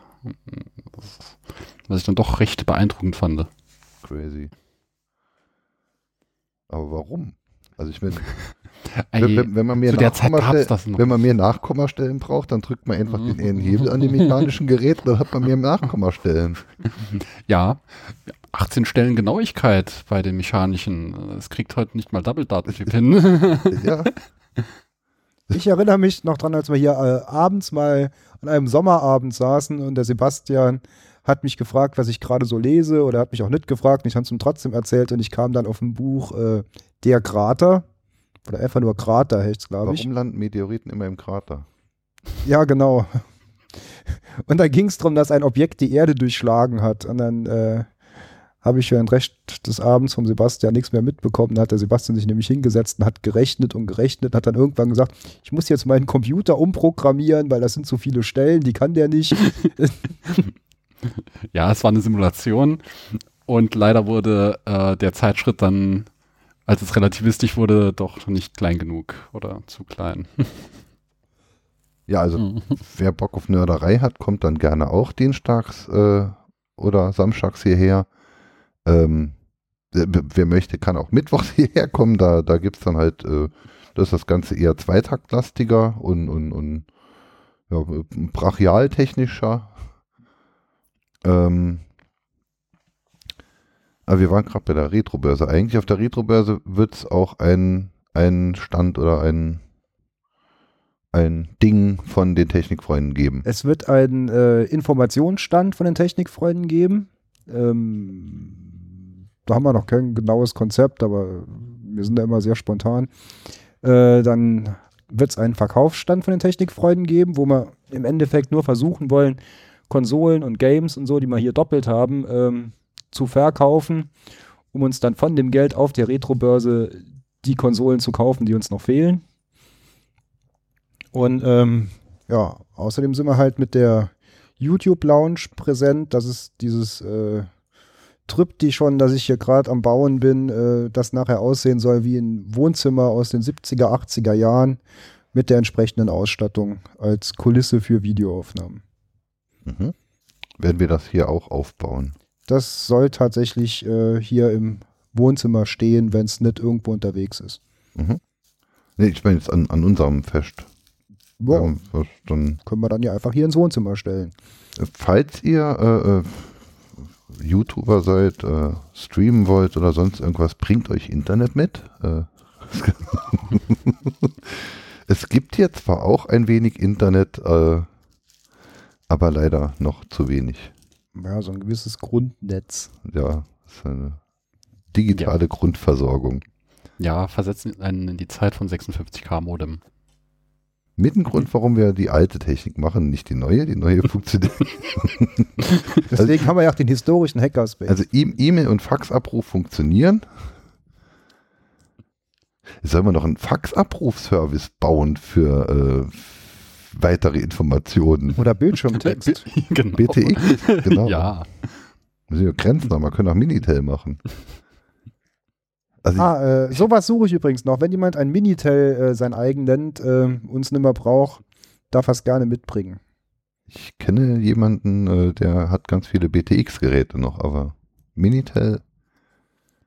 Was ich dann doch recht beeindruckend fand. Crazy. Aber warum? Also ich meine, Wenn, wenn, wenn, man gab's Nachkommastellen- wenn man mir Nachkommastellen braucht, dann drückt man einfach den einen Hebel an dem mechanischen Gerät, dann hat man mir Nachkommastellen. Ja, 18 Stellen Genauigkeit bei den mechanischen. Es kriegt heute nicht mal Double-Datentyp hin. Ja, Ich erinnere mich noch dran, als wir hier äh, abends mal an einem Sommerabend saßen und der Sebastian hat mich gefragt, was ich gerade so lese oder hat mich auch nicht gefragt und ich habe es ihm trotzdem erzählt und ich kam dann auf ein Buch äh, Der Krater oder einfach nur Krater heißt es, glaube ich. warum landen Meteoriten immer im Krater? Ja, genau. Und da ging es darum, dass ein Objekt die Erde durchschlagen hat. Und dann äh, habe ich für den Rest des Abends vom Sebastian nichts mehr mitbekommen. Da hat der Sebastian sich nämlich hingesetzt und hat gerechnet und gerechnet und hat dann irgendwann gesagt, ich muss jetzt meinen Computer umprogrammieren, weil das sind so viele Stellen, die kann der nicht. ja, es war eine Simulation und leider wurde äh, der Zeitschritt dann, als es relativistisch wurde, doch nicht klein genug oder zu klein. Ja, also wer Bock auf Nörderei hat, kommt dann gerne auch dienstags äh, oder samstags hierher. Ähm, wer, möchte, kann auch mittwochs hierher kommen. Da, da gibt es dann halt, äh, das ist das Ganze eher zweitaktlastiger und, und, und ja, brachialtechnischer. Ähm, aber wir waren gerade bei der Retrobörse. Eigentlich auf der Retrobörse wird es auch ein, ein Stand oder ein, ein Ding von den Technikfreunden geben. Es wird einen äh, Informationsstand von den Technikfreunden geben. Ähm, da haben wir noch kein genaues Konzept, aber wir sind da immer sehr spontan. Äh, dann wird es einen Verkaufsstand von den Technikfreunden geben, wo wir im Endeffekt nur versuchen wollen, Konsolen und Games und so, die wir hier doppelt haben, ähm, zu verkaufen, um uns dann von dem Geld auf der Retrobörse die Konsolen zu kaufen, die uns noch fehlen. Und ähm, ja, außerdem sind wir halt mit der YouTube Lounge präsent. Das ist dieses äh, Triptychon, das ich hier gerade am Bauen bin, äh, das nachher aussehen soll wie ein Wohnzimmer aus den 70er, 80er Jahren mit der entsprechenden Ausstattung als Kulisse für Videoaufnahmen. Mhm. Werden wir das hier auch aufbauen? Das soll tatsächlich äh, hier im Wohnzimmer stehen, wenn es nicht irgendwo unterwegs ist. Mhm. Nee, ich meine jetzt an, an unserem Fest. Ja, Ja, dann, können wir dann ja einfach hier ins Wohnzimmer stellen. falls ihr äh, äh, YouTuber seid, äh, streamen wollt oder sonst irgendwas, bringt euch Internet mit. Äh, es gibt hier zwar auch ein wenig Internet, äh, aber leider noch zu wenig. Ja, so ein gewisses Grundnetz. Ja, ist eine digitale Grundversorgung. Ja, versetzen einen in die Zeit von 56k Modem. Mit ein Grund, warum wir die alte Technik machen, nicht die neue. Die neue funktioniert. Deswegen haben wir ja auch den historischen Hackerspace. Also E- E-Mail und Faxabruf funktionieren. Sollen wir noch einen Faxabrufservice bauen für äh, weitere Informationen? Oder Bildschirmtext. genau. BTX, genau. Ja, Müssen wir Grenzen haben, wir können auch Minitel machen. Also Ah, äh, sowas suche ich übrigens noch. Wenn jemand ein Minitel äh, sein eigen nennt, äh, uns nimmer braucht, darf er es gerne mitbringen. ich, kenne jemanden, äh, der hat ganz viele BTX-Geräte noch, aber Minitel,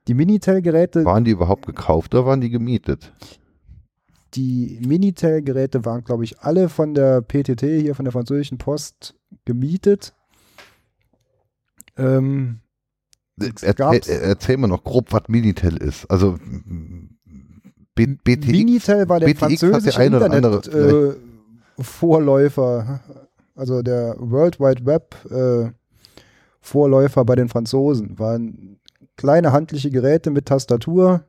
Die Minitel-Geräte, waren die überhaupt gekauft oder waren die gemietet? die Minitel-Geräte waren, glaube ich, alle von der PTT hier von der französischen Post gemietet. Ähm, es Er, gab's- er, erzähl mir noch grob, was Minitel ist. Also B, BTX, Minitel war der BTX französische eine oder andere Internet äh, Vorläufer, also der World Wide Web äh, Vorläufer bei den Franzosen. Waren kleine handliche Geräte mit Tastatur,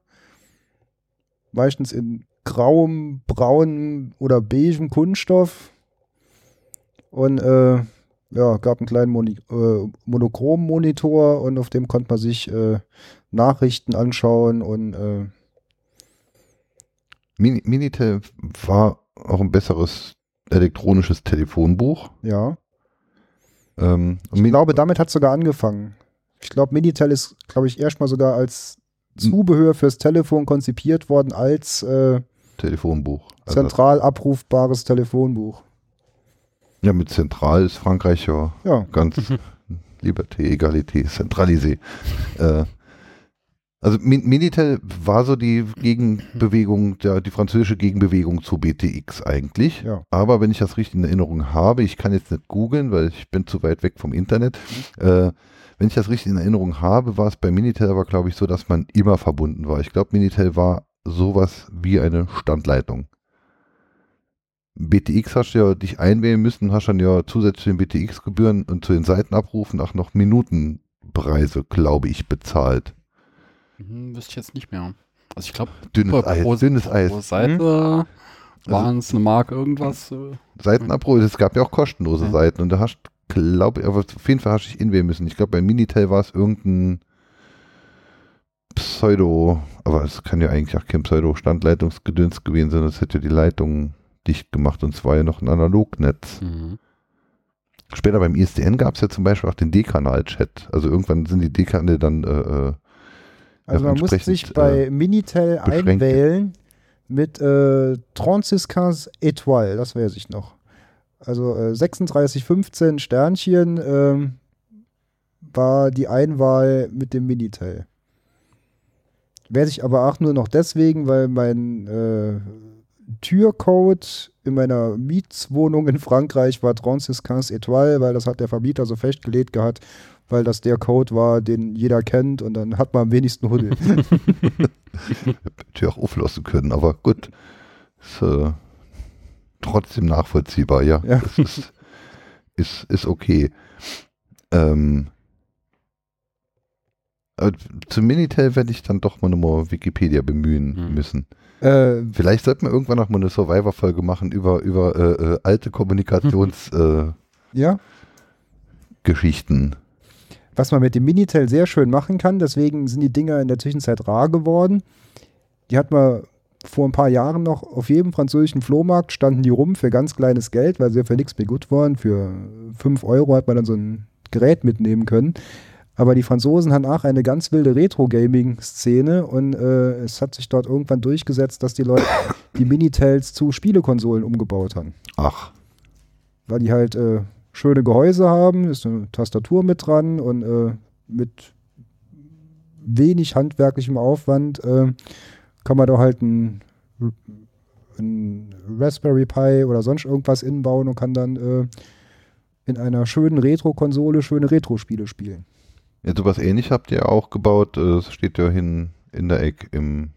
meistens in grauem, braunem oder beigem Kunststoff und äh, ja, gab einen kleinen Moni äh, Monochrom-Monitor und auf dem konnte man sich äh, Nachrichten anschauen und äh, Mini, Minitel war auch ein besseres elektronisches Telefonbuch. ja. Ähm, und Ich Min- glaube, damit hat es sogar angefangen. Ich glaube, Minitel ist, glaube ich, erstmal sogar als Zubehör fürs Telefon konzipiert worden, als äh, Telefonbuch. Also, zentral abrufbares Telefonbuch. Ja, mit Zentral ist Frankreich ja Ja, ganz Liberté, Egalité, Centralisé. Äh, Also Min- Minitel war so die Gegenbewegung, der, die französische Gegenbewegung zu BTX eigentlich. Ja. Aber wenn ich das richtig in Erinnerung habe, ich kann jetzt nicht googeln, weil ich bin zu weit weg vom Internet. Äh, wenn ich das richtig in Erinnerung habe, war es bei Minitel aber, glaube ich, so, dass man immer verbunden war. Ich glaube, Minitel war sowas wie eine Standleitung. BTX hast du ja dich einwählen müssen, hast dann ja zusätzlich zu den BTX-Gebühren und zu den Seitenabrufen auch noch Minutenpreise, glaube ich, bezahlt. Hm, wüsste ich jetzt nicht mehr. Also ich glaube, Dünnes Eis, dünnes Eis. pro Seite waren es eine Mark irgendwas. Äh, Seitenabruf, es gab ja auch kostenlose Ja. Seiten und da hast glaube ich, aber auf jeden Fall hast du dich inwählen müssen. Ich glaube, bei Minitel war es irgendein Pseudo, aber es kann ja eigentlich auch kein Pseudo-Standleitungsgedöns gewesen sein, das hätte ja die Leitung dicht gemacht und es war ja noch ein Analognetz. mhm. Später beim ISDN gab es ja zum Beispiel auch den D-Kanal-Chat. Also irgendwann sind die D-Kanäle dann äh, äh, Also man musste entsprechend, sich bei äh, Minitel beschränkt. einwählen mit äh, 36 Etoile, das weiß ich noch. Also äh, 3615 Sternchen ähm, war die Einwahl mit dem Minitel. Weiß ich aber auch nur noch deswegen, weil mein äh, Türcode in meiner Mietswohnung in Frankreich war 36 Etoile, weil das hat der Vermieter so festgelegt gehabt, weil das der Code war, den jeder kennt und dann hat man am wenigsten Huddel. hätte auch auflassen können, aber gut. Ist äh, trotzdem nachvollziehbar, ja. Ja. Das ist, ist, ist okay. Ähm, aber zum Minitel werde ich dann doch mal nochmal Wikipedia bemühen Mhm. müssen. Äh, Vielleicht sollten wir irgendwann noch mal eine Survivor-Folge machen über, über äh, äh, alte Kommunikationsgeschichten. ja. Geschichten. Was man mit dem Minitel sehr schön machen kann, deswegen sind die Dinger in der Zwischenzeit rar geworden. Die hat man vor ein paar Jahren noch auf jedem französischen Flohmarkt standen die rum für ganz kleines Geld, weil sie ja für nichts mehr gut waren. Für 5 Euro hat man dann so ein Gerät mitnehmen können. Aber die Franzosen haben auch eine ganz wilde Retro-Gaming-Szene und äh, es hat sich dort irgendwann durchgesetzt, dass die Leute die Minitels zu Spielekonsolen umgebaut haben Ach, weil die halt äh, schöne Gehäuse haben, ist eine Tastatur mit dran und äh, mit wenig handwerklichem Aufwand äh, kann man da halt ein, ein Raspberry Pi oder sonst irgendwas inbauen und kann dann äh, in einer schönen Retro-Konsole schöne Retro-Spiele spielen. Ja, sowas ähnlich habt ihr auch gebaut. äh, Es steht ja hin in der Ecke im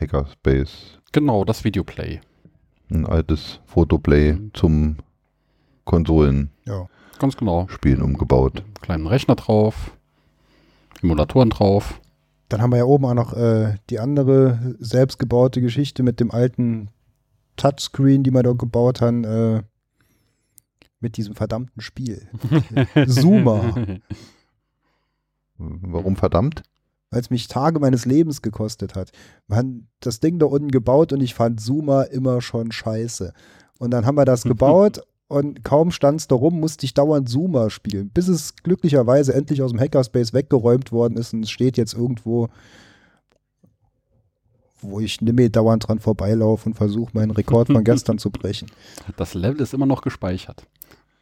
Hackerspace. Genau, das Videoplay. Ein altes Fotoplay Mhm. zum Konsolenspielen Ja. Ganz genau. umgebaut. Kleinen Rechner drauf, Emulatoren drauf. Dann haben wir ja oben auch noch äh, die andere selbstgebaute Geschichte mit dem alten Touchscreen, die wir da gebaut haben, äh, mit diesem verdammten Spiel. Zoomer. Warum verdammt? weil es mich Tage meines Lebens gekostet hat. Wir haben das Ding da unten gebaut und ich fand Zoomer immer schon scheiße. Und dann haben wir das gebaut und kaum stand es da rum, musste ich dauernd Zoomer spielen, bis es glücklicherweise endlich aus dem Hackerspace weggeräumt worden ist und es steht jetzt irgendwo, wo ich nicht mehr dauernd dran vorbeilaufe und versuche, meinen Rekord von gestern zu brechen. Das Level ist immer noch gespeichert.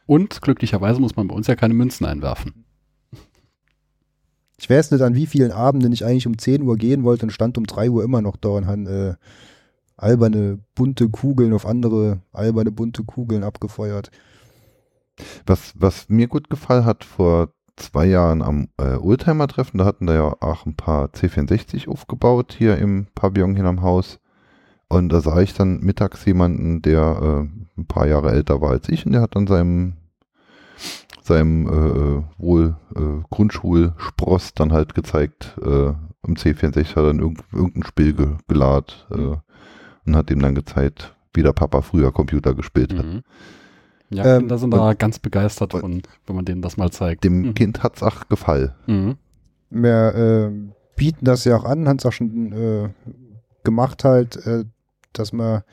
Und glücklicherweise muss man bei uns ja keine Münzen einwerfen. Ich weiß nicht, an wie vielen Abenden ich eigentlich um 10 Uhr gehen wollte und stand um 3 Uhr immer noch da und haben äh, alberne, bunte Kugeln auf andere alberne, bunte Kugeln abgefeuert. Was, was mir gut gefallen hat vor zwei Jahren am äh, Oldtimer-Treffen, da hatten da ja auch ein paar C64 aufgebaut hier im Pavillon hinterm Haus. Und da sah ich dann mittags jemanden, der äh, ein paar Jahre älter war als ich und der hat dann seinem seinem äh, wohl äh, Grundschulspross dann halt gezeigt, äh, am C64 hat er dann irgend, irgendein Spiel ge geladen äh, und hat ihm dann gezeigt, wie der Papa früher Computer gespielt hat. Mhm. Ja, Ähm, Kinder sind da ganz begeistert von, wenn man denen das mal zeigt. Dem Mhm. Kind hat's auch gefallen. Mhm. Wir äh, bieten das ja auch an, haben es auch schon äh, gemacht halt, äh, dass wir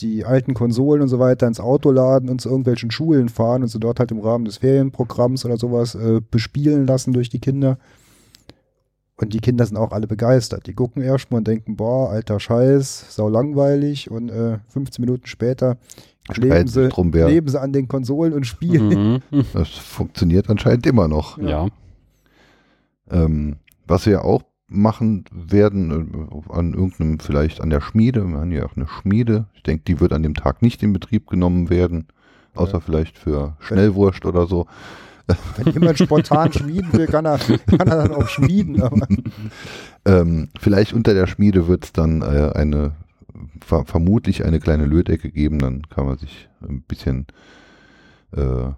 die alten Konsolen und so weiter ins Auto laden und zu irgendwelchen Schulen fahren und sie dort halt im Rahmen des Ferienprogramms oder sowas äh, bespielen lassen durch die Kinder. Und die Kinder sind auch alle begeistert. Die gucken erstmal und denken, boah, alter Scheiß, sau langweilig. Und äh, 15 Minuten später kleben Streiten sie, kleben sie an den Konsolen und spielen. Mhm. Das funktioniert anscheinend immer noch. Ja. Ähm, was wir auch machen werden, äh, an irgendeinem, vielleicht an der Schmiede, wir haben ja auch eine Schmiede. Ich denke, die wird an dem Tag nicht in Betrieb genommen werden, außer Ja. vielleicht für Schnellwurst oder so. Wenn jemand spontan schmieden will, kann er, kann er dann auch schmieden. Aber Ähm, vielleicht unter der Schmiede wird es dann äh, eine, ver vermutlich eine kleine Lötecke geben, dann kann man sich ein bisschen äh,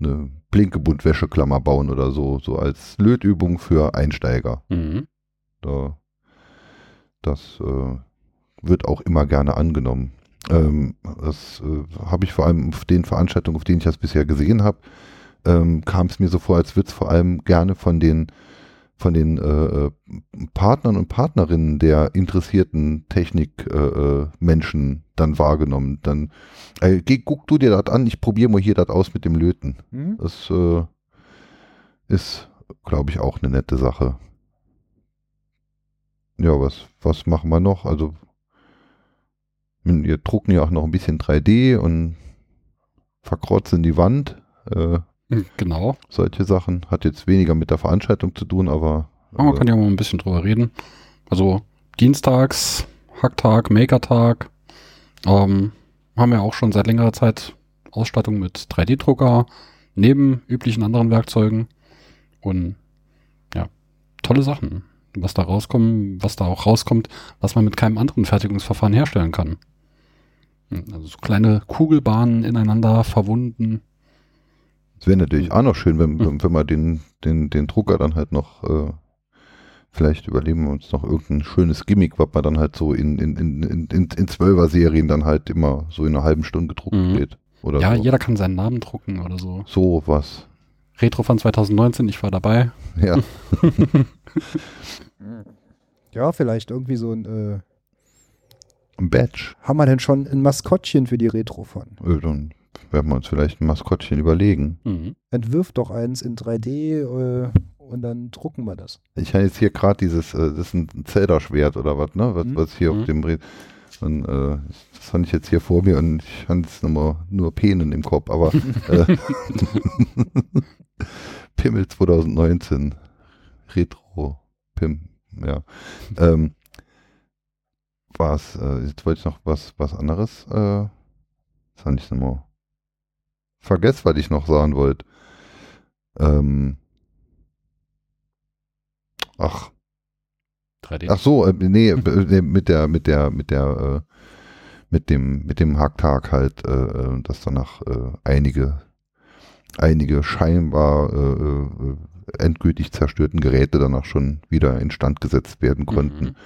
eine Blinkebundwäscheklammer bauen oder so, so als Lötübung für Einsteiger. Mhm. Da, das äh, wird auch immer gerne angenommen. Ähm, das äh, habe ich vor allem auf den Veranstaltungen, auf denen ich das bisher gesehen habe, ähm, kam es mir so vor, als würde es vor allem gerne von den von den äh, äh, Partnern und Partnerinnen der interessierten Technikmenschen äh, Menschen dann wahrgenommen. Dann äh, geh, guck du dir das an, ich probiere mal hier das aus mit dem Löten. hm? Das äh, ist, glaube ich, auch eine nette Sache. Ja, was, was machen wir noch? Also, wir drucken ja auch noch ein bisschen 3D und verkrotzen die Wand. Äh, Genau. solche Sachen. Hat jetzt weniger mit der Veranstaltung zu tun, aber. Aber man äh, kann ja mal ein bisschen drüber reden. Also Dienstags, Hacktag, Makertag, ähm, haben wir auch schon seit längerer Zeit Ausstattung mit 3D-Drucker, neben üblichen anderen Werkzeugen. Und ja, tolle Sachen, was da rauskommt, was da auch rauskommt, was man mit keinem anderen Fertigungsverfahren herstellen kann. Hm, Also so kleine Kugelbahnen ineinander verwunden. Es wäre natürlich auch noch schön, wenn, Hm. wenn, wenn wir den, den, den Drucker dann halt noch, äh, vielleicht überleben wir uns noch irgendein schönes Gimmick, was man dann halt so in, in, in, in, in, in Zwölfer-Serien dann halt immer so in einer halben Stunde gedruckt Mhm. wird. Oder Ja, so. jeder kann seinen Namen drucken oder so. So was. Retrofan 2019, ich war dabei. Ja. Ja, vielleicht irgendwie so ein. Äh, Ein Badge. haben wir denn schon ein Maskottchen für die Retrofon? Äh, Dann werden wir uns vielleicht ein Maskottchen überlegen. Mhm. Entwirf doch eins in 3D äh, und dann drucken wir das. Ich habe jetzt hier gerade dieses, äh, das ist ein Zelda-Schwert oder was, ne? Was, Mhm. was hier Mhm. auf dem Red. Und, äh, das fand ich jetzt hier vor mir und ich hatte jetzt nur, nur Penen im Kopf, aber äh, Pimmel 2019. Retro Pim, ja. Ähm, was, äh, jetzt wollte ich noch was, was anderes, äh, das fand ich nochmal. Vergesst, was ich noch sagen wollte. Ähm, ach, 3D. Ach so, äh, nee, äh, mit der, mit der, mit der, äh, mit dem, mit dem Hacktag halt, äh, äh, dass danach äh, einige, einige scheinbar äh, äh, endgültig zerstörten Geräte danach schon wieder instand gesetzt werden konnten. Mhm.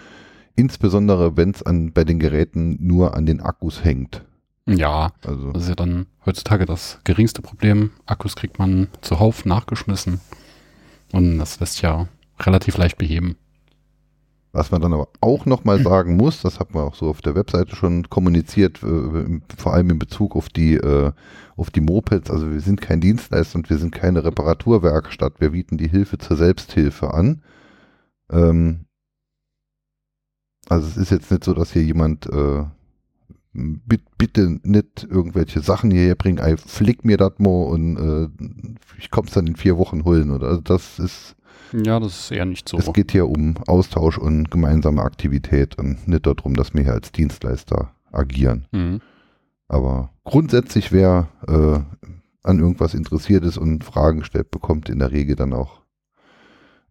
Insbesondere, wenn es bei den Geräten nur an den Akkus hängt. Ja, Also das ist ja dann heutzutage das geringste Problem. Akkus kriegt man zuhauf nachgeschmissen. Und das lässt ja relativ leicht beheben. Was man dann aber auch nochmal sagen muss, das hat man auch so auf der Webseite schon kommuniziert, äh, vor allem in Bezug auf die, äh, auf die Mopeds. Also wir sind kein Dienstleister und wir sind keine Reparaturwerkstatt. Wir bieten die Hilfe zur Selbsthilfe an. Ähm, also es ist jetzt nicht so, dass hier jemand äh, bitte nicht irgendwelche Sachen hierher bringen, ey, flick mir das mal und äh, ich komm's dann in vier Wochen holen. Oder also das ist Ja, das ist eher nicht so. es geht hier um Austausch und gemeinsame Aktivität und nicht darum, dass wir hier als Dienstleister agieren. Mhm. Aber grundsätzlich, wer äh, an irgendwas interessiert ist und Fragen gestellt bekommt, in der Regel dann auch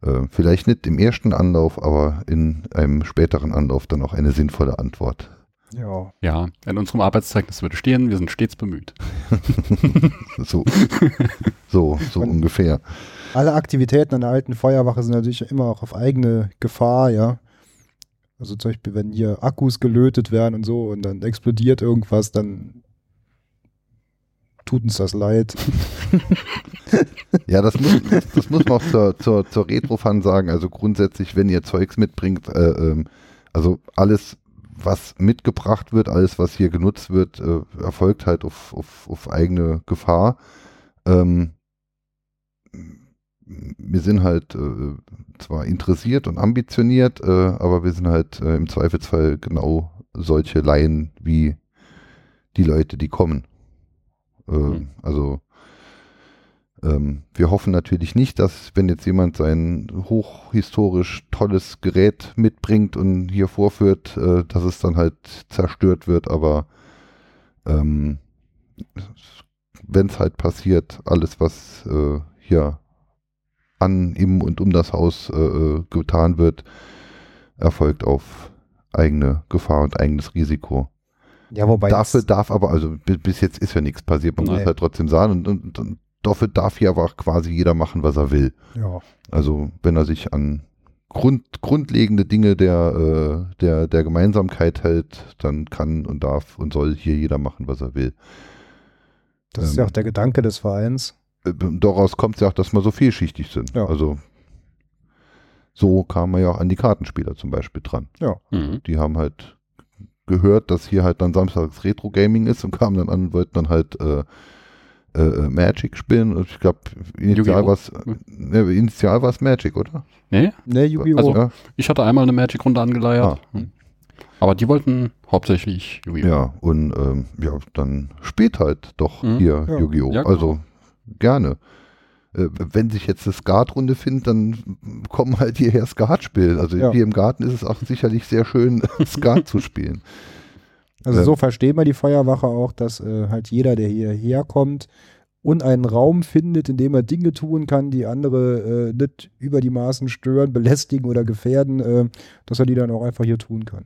äh, vielleicht nicht im ersten Anlauf, aber in einem späteren Anlauf dann auch eine sinnvolle Antwort. Ja. Ja, in unserem Arbeitszeugnis würde stehen, wir sind stets bemüht. So, so, so Und- ungefähr. Alle Aktivitäten an der alten Feuerwache sind natürlich immer auch auf eigene Gefahr, ja. Also zum Beispiel, wenn hier Akkus gelötet werden und so und dann explodiert irgendwas, dann tut uns das leid. Ja, das muss, das, das muss man auch zur, zur, zur Retro-Fun sagen. Also grundsätzlich, wenn ihr Zeugs mitbringt, äh, ähm, also alles, was mitgebracht wird, alles, was hier genutzt wird, äh, erfolgt halt auf, auf, auf eigene Gefahr. Ähm, wir sind halt äh, zwar interessiert und ambitioniert, äh, aber wir sind halt äh, im Zweifelsfall genau solche Laien wie die Leute, die kommen. Äh, Mhm. Also Ähm, wir hoffen natürlich nicht, dass wenn jetzt jemand sein hochhistorisch tolles Gerät mitbringt und hier vorführt, äh, dass es dann halt zerstört wird, aber ähm, wenn es halt passiert, alles was äh, hier an, im und um das Haus äh, äh, getan wird, erfolgt auf eigene Gefahr und eigenes Risiko. Ja, wobei Dafür darf aber, also bi- bis jetzt ist ja nichts passiert, man muss Nee. halt trotzdem sagen und, und, und dafür darf hier aber auch quasi jeder machen, was er will. ja. Also wenn er sich an Grund, grundlegende Dinge der, äh, der, der Gemeinsamkeit hält, dann kann und darf und soll hier jeder machen, was er will. das ist ähm, ja auch der Gedanke des Vereins. Äh, Daraus kommt es ja auch, dass wir so vielschichtig sind. Ja. Also so kam man ja auch an die Kartenspieler zum Beispiel dran. Mhm. Die haben halt gehört, dass hier halt dann samstags Retro-Gaming ist und kamen dann an und wollten dann halt äh, äh, äh, Magic spielen. Und ich glaube, initial war es ne, initial war's Magic, oder? Nee, Ne, Yu-Gi-Oh! Also- ja, ich hatte einmal eine Magic-Runde angeleiert. Ah. Hm. Aber die wollten hauptsächlich Yu-Gi-Oh! ja, und ähm, ja, dann spielt halt doch Mhm. hier Ja. Yu-Gi-Oh! Ja, genau. also gerne. Äh, wenn sich jetzt eine Skat-Runde findet, dann kommen halt hierher Skat spielen. Also Ja. hier im Garten ist es auch sicherlich sehr schön, Skat zu spielen. Also Ja. so verstehen wir die Feuerwache auch, dass äh, halt jeder, der hierher kommt und einen Raum findet, in dem er Dinge tun kann, die andere äh, nicht über die Maßen stören, belästigen oder gefährden, äh, dass er die dann auch einfach hier tun kann.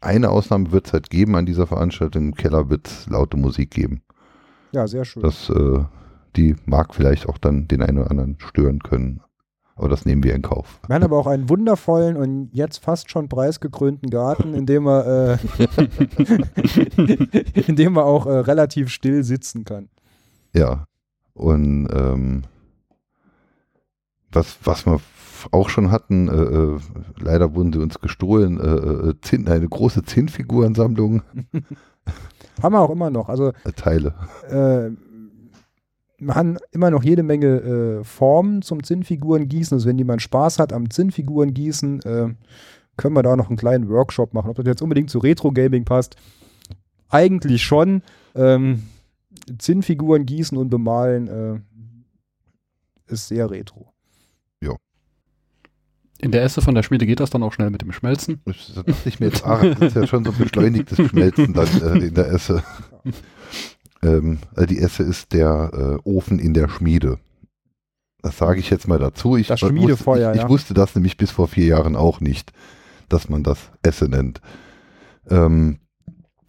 Eine Ausnahme wird es halt geben an dieser Veranstaltung. Im Keller wird es laute Musik geben. Ja, sehr schön. Das, äh, die mag vielleicht auch dann den einen oder anderen stören können. Aber das nehmen wir in Kauf. Wir haben aber auch einen wundervollen und jetzt fast schon preisgekrönten Garten, in dem er, äh, in dem er auch äh, relativ still sitzen kann. Ja. Und ähm, was, was wir auch schon hatten, äh, äh, leider wurden sie uns gestohlen, äh, äh, Zinn, eine große Zinnfigurensammlung, Haben wir auch immer noch. Also Teile. äh, haben immer noch jede Menge äh, Formen zum Zinnfiguren gießen. Also wenn jemand Spaß hat am Zinnfiguren gießen, äh, können wir da noch einen kleinen Workshop machen. Ob das jetzt unbedingt zu Retro-Gaming passt, eigentlich schon. Ähm, Zinnfiguren gießen und bemalen äh, ist sehr retro. In der Esse von der Schmiede geht das dann auch schnell mit dem Schmelzen. Das dachte ich mir jetzt, ach, das ist ja schon so beschleunigtes Schmelzen dann äh, in der Esse. Ähm, also die Esse ist der äh, Ofen in der Schmiede. Das sage ich jetzt mal dazu. Ich, Das wusste- Schmiedefeuer, ich, ich ja. wusste das nämlich bis vor vier Jahren auch nicht, dass man das Esse nennt. Ähm,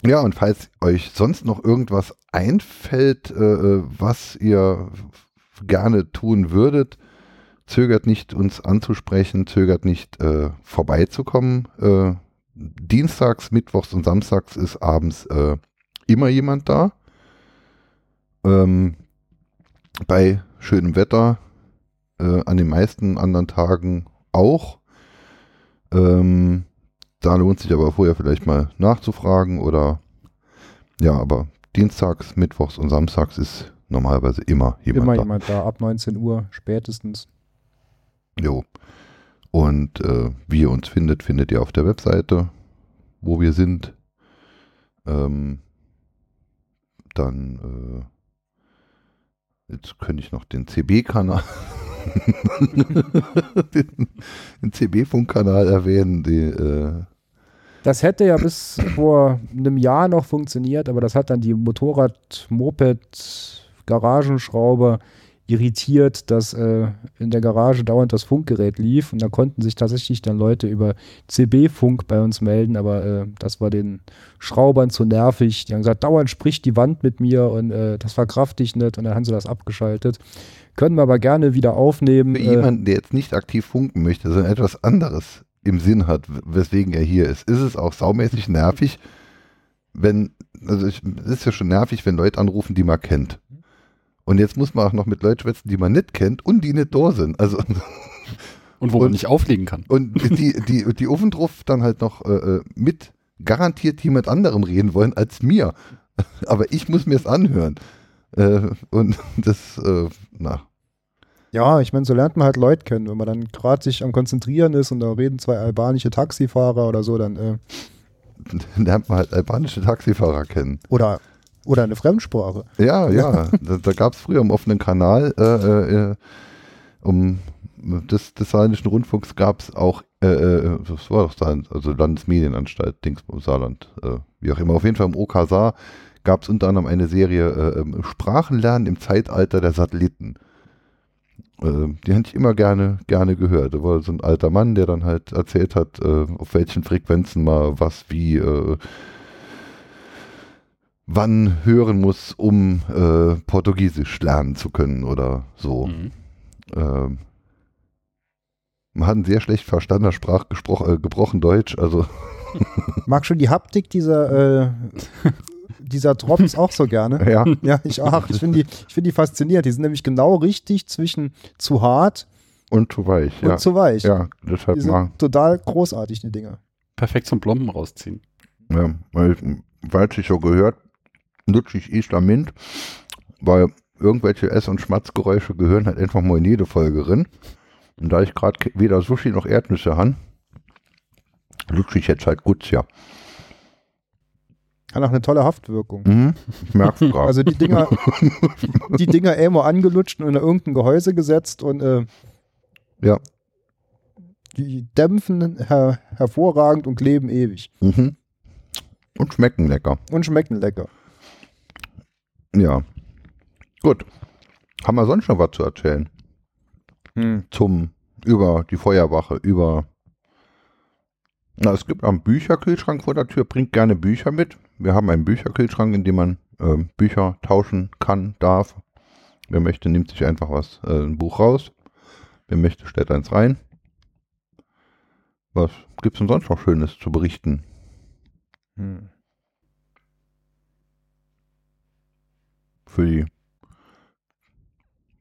ja, und falls euch sonst noch irgendwas einfällt, äh, äh, was ihr gerne tun würdet, zögert nicht, uns anzusprechen, zögert nicht, äh, vorbeizukommen. Äh, Dienstags, Mittwochs und Samstags ist abends äh, immer jemand da. Ähm, bei schönem Wetter, äh, an den meisten anderen Tagen auch. Ähm, da lohnt sich aber vorher vielleicht mal nachzufragen oder ja, aber Dienstags, Mittwochs und Samstags ist normalerweise immer jemand Immer da. jemand da, ab 19 Uhr spätestens. Jo. Und äh, wie ihr uns findet, findet ihr auf der Webseite, wo wir sind. Ähm, dann äh, jetzt könnte ich noch den CB-Kanal, den, den CB-Funkkanal erwähnen. Die, äh, Das hätte ja bis vor einem Jahr noch funktioniert, aber das hat dann die Motorrad-Moped-Garagenschrauber irritiert, dass äh, in der Garage dauernd das Funkgerät lief und da konnten sich tatsächlich dann Leute über CB-Funk bei uns melden, aber äh, das war den Schraubern zu nervig. Die haben gesagt, dauernd spricht die Wand mit mir und äh, das verkraft ich nicht und dann haben sie das abgeschaltet. Können wir aber gerne wieder aufnehmen. für Äh, jemanden, der jetzt nicht aktiv funken möchte, sondern etwas anderes im Sinn hat, weswegen er hier ist, ist es auch saumäßig nervig, wenn, also es ist ja schon nervig, wenn Leute anrufen, die man kennt. Und jetzt muss man auch noch mit Leuten schwätzen, die man nicht kennt und die nicht da sind. Also Und wo Und- man nicht auflegen kann. und die, die, die Ofendruff dann halt noch äh, äh, mit garantiert jemand anderem reden wollen als mir. Aber ich muss mir es anhören. Äh, und das, äh, na, Ja, ich meine, so lernt man halt Leute kennen. Wenn man dann gerade sich am Konzentrieren ist und da reden zwei albanische Taxifahrer oder so, dann, äh, lernt man halt albanische Taxifahrer kennen. oder Oder eine Fremdsprache. Ja, ja. da da gab es früher im offenen Kanal, äh, äh, äh, um des, des Saarländischen Rundfunks gab es auch, äh, äh, das war doch Saarland, also Landesmedienanstalt, Dingsbum Saarland, äh, wie auch immer. Auf jeden Fall im OK Saar gab es unter anderem eine Serie äh, ähm, Sprachenlernen im Zeitalter der Satelliten. Äh, die hatte ich immer gerne, gerne gehört. Da war so ein alter Mann, der dann halt erzählt hat, äh, auf welchen Frequenzen mal was wie wann hören muss, um äh, Portugiesisch lernen zu können oder so. Mhm. Ähm, man hat ein sehr schlecht verstandener Sprach gesprochen, äh, gebrochen Deutsch, also Mag schon die Haptik dieser, äh, dieser Drops auch so gerne. ja. Ja, ich auch. Ich finde die, ich find die faszinierend. Die sind nämlich genau richtig zwischen zu hart Und zu weich, und ja. zu weich. Ja, deshalb Die mal. sind total großartig, die Dinger. Perfekt zum Plomben rausziehen. Ja, weil, weil ich so gehört, nutze ich Isla Mint, weil irgendwelche Ess- und Schmatzgeräusche gehören halt einfach mal in jede Folge rein. Und da ich gerade weder Sushi noch Erdnüsse habe, nutze ich jetzt halt gut, ja. Hat auch eine tolle Haftwirkung. Mhm. Ich merke gerade. Also die Dinger, die Dinger immer angelutscht und in irgendein Gehäuse gesetzt und äh, Ja. die dämpfen her hervorragend und kleben ewig. mhm. Und schmecken lecker. Und schmecken lecker. Ja. Gut. Haben wir sonst noch was zu erzählen? Zum, über die Feuerwache, über. Na, es gibt einen Bücherkühlschrank vor der Tür, bringt gerne Bücher mit. Wir haben einen Bücherkühlschrank, in dem man ähm, Bücher tauschen kann, darf. Wer möchte, nimmt sich einfach was, äh, ein Buch raus. Wer möchte, stellt eins rein. Was gibt's denn sonst noch Schönes zu berichten? Hm. Für die.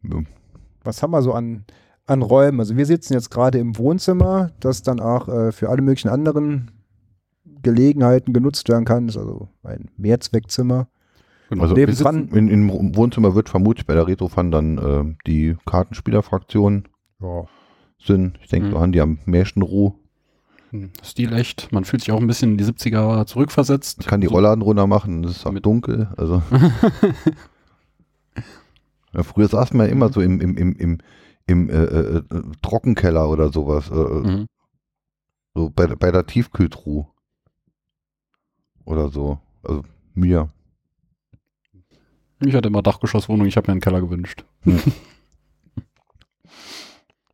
Ja, Was haben wir so an, an Räumen? Also wir sitzen jetzt gerade im Wohnzimmer, das dann auch äh, für alle möglichen anderen Gelegenheiten genutzt werden kann. Das ist also ein Mehrzweckzimmer. Genau. Also wir sitzen, in, im Wohnzimmer wird vermutlich bei der Retrofan dann äh, die Kartenspielerfraktion Ja. sind. Ich denke, Mhm. da haben die am meisten Ruhe. Hm, Stil echt. Man fühlt sich auch ein bisschen in die 70er zurückversetzt. Ich kann die So- Rollladen runter machen, es ist auch Mit- dunkel. Also ja, früher saß man ja immer so im, im, im, im, im äh, äh, äh, Trockenkeller oder sowas. Äh, Mhm. So bei, bei der Tiefkühltruhe. Oder so. Also mir. Ich hatte immer Dachgeschosswohnung, ich habe mir einen Keller gewünscht.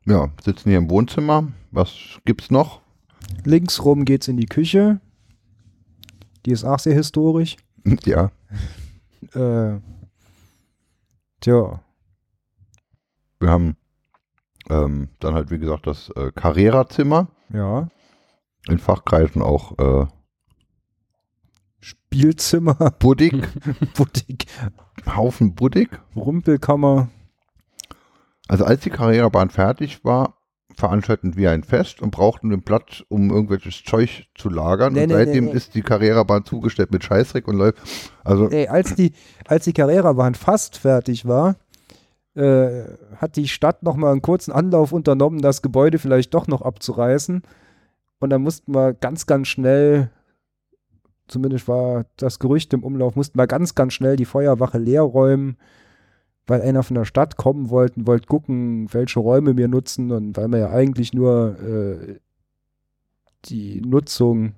Ja, sitzen hier im Wohnzimmer. Was gibt's noch? Links rum geht's in die Küche. Die ist auch sehr historisch. ja. Äh, tja, Wir haben ähm, dann halt, wie gesagt, das äh, Carrera-Zimmer. ja. In Fachkreisen auch äh, Spielzimmer, Buddig, Boutique, Haufen Buddig. Rumpelkammer. Also als die Carrera-Bahn fertig war, veranstalteten wir ein Fest und brauchten den Platz, um irgendwelches Zeug zu lagern. Nee, und nee, seitdem nee, nee. ist die Carrera-Bahn zugestellt mit Scheißdreck und läuft. Also Ey, als die, als die Carrera-Bahn fast fertig war, äh, hat die Stadt noch mal einen kurzen Anlauf unternommen, das Gebäude vielleicht doch noch abzureißen. Und dann mussten wir ganz, ganz schnell, zumindest war das Gerücht im Umlauf, mussten wir ganz, ganz schnell die Feuerwache leer räumen, weil einer von der Stadt kommen wollte, und wollte gucken, welche Räume wir nutzen und weil wir ja eigentlich nur äh, die Nutzung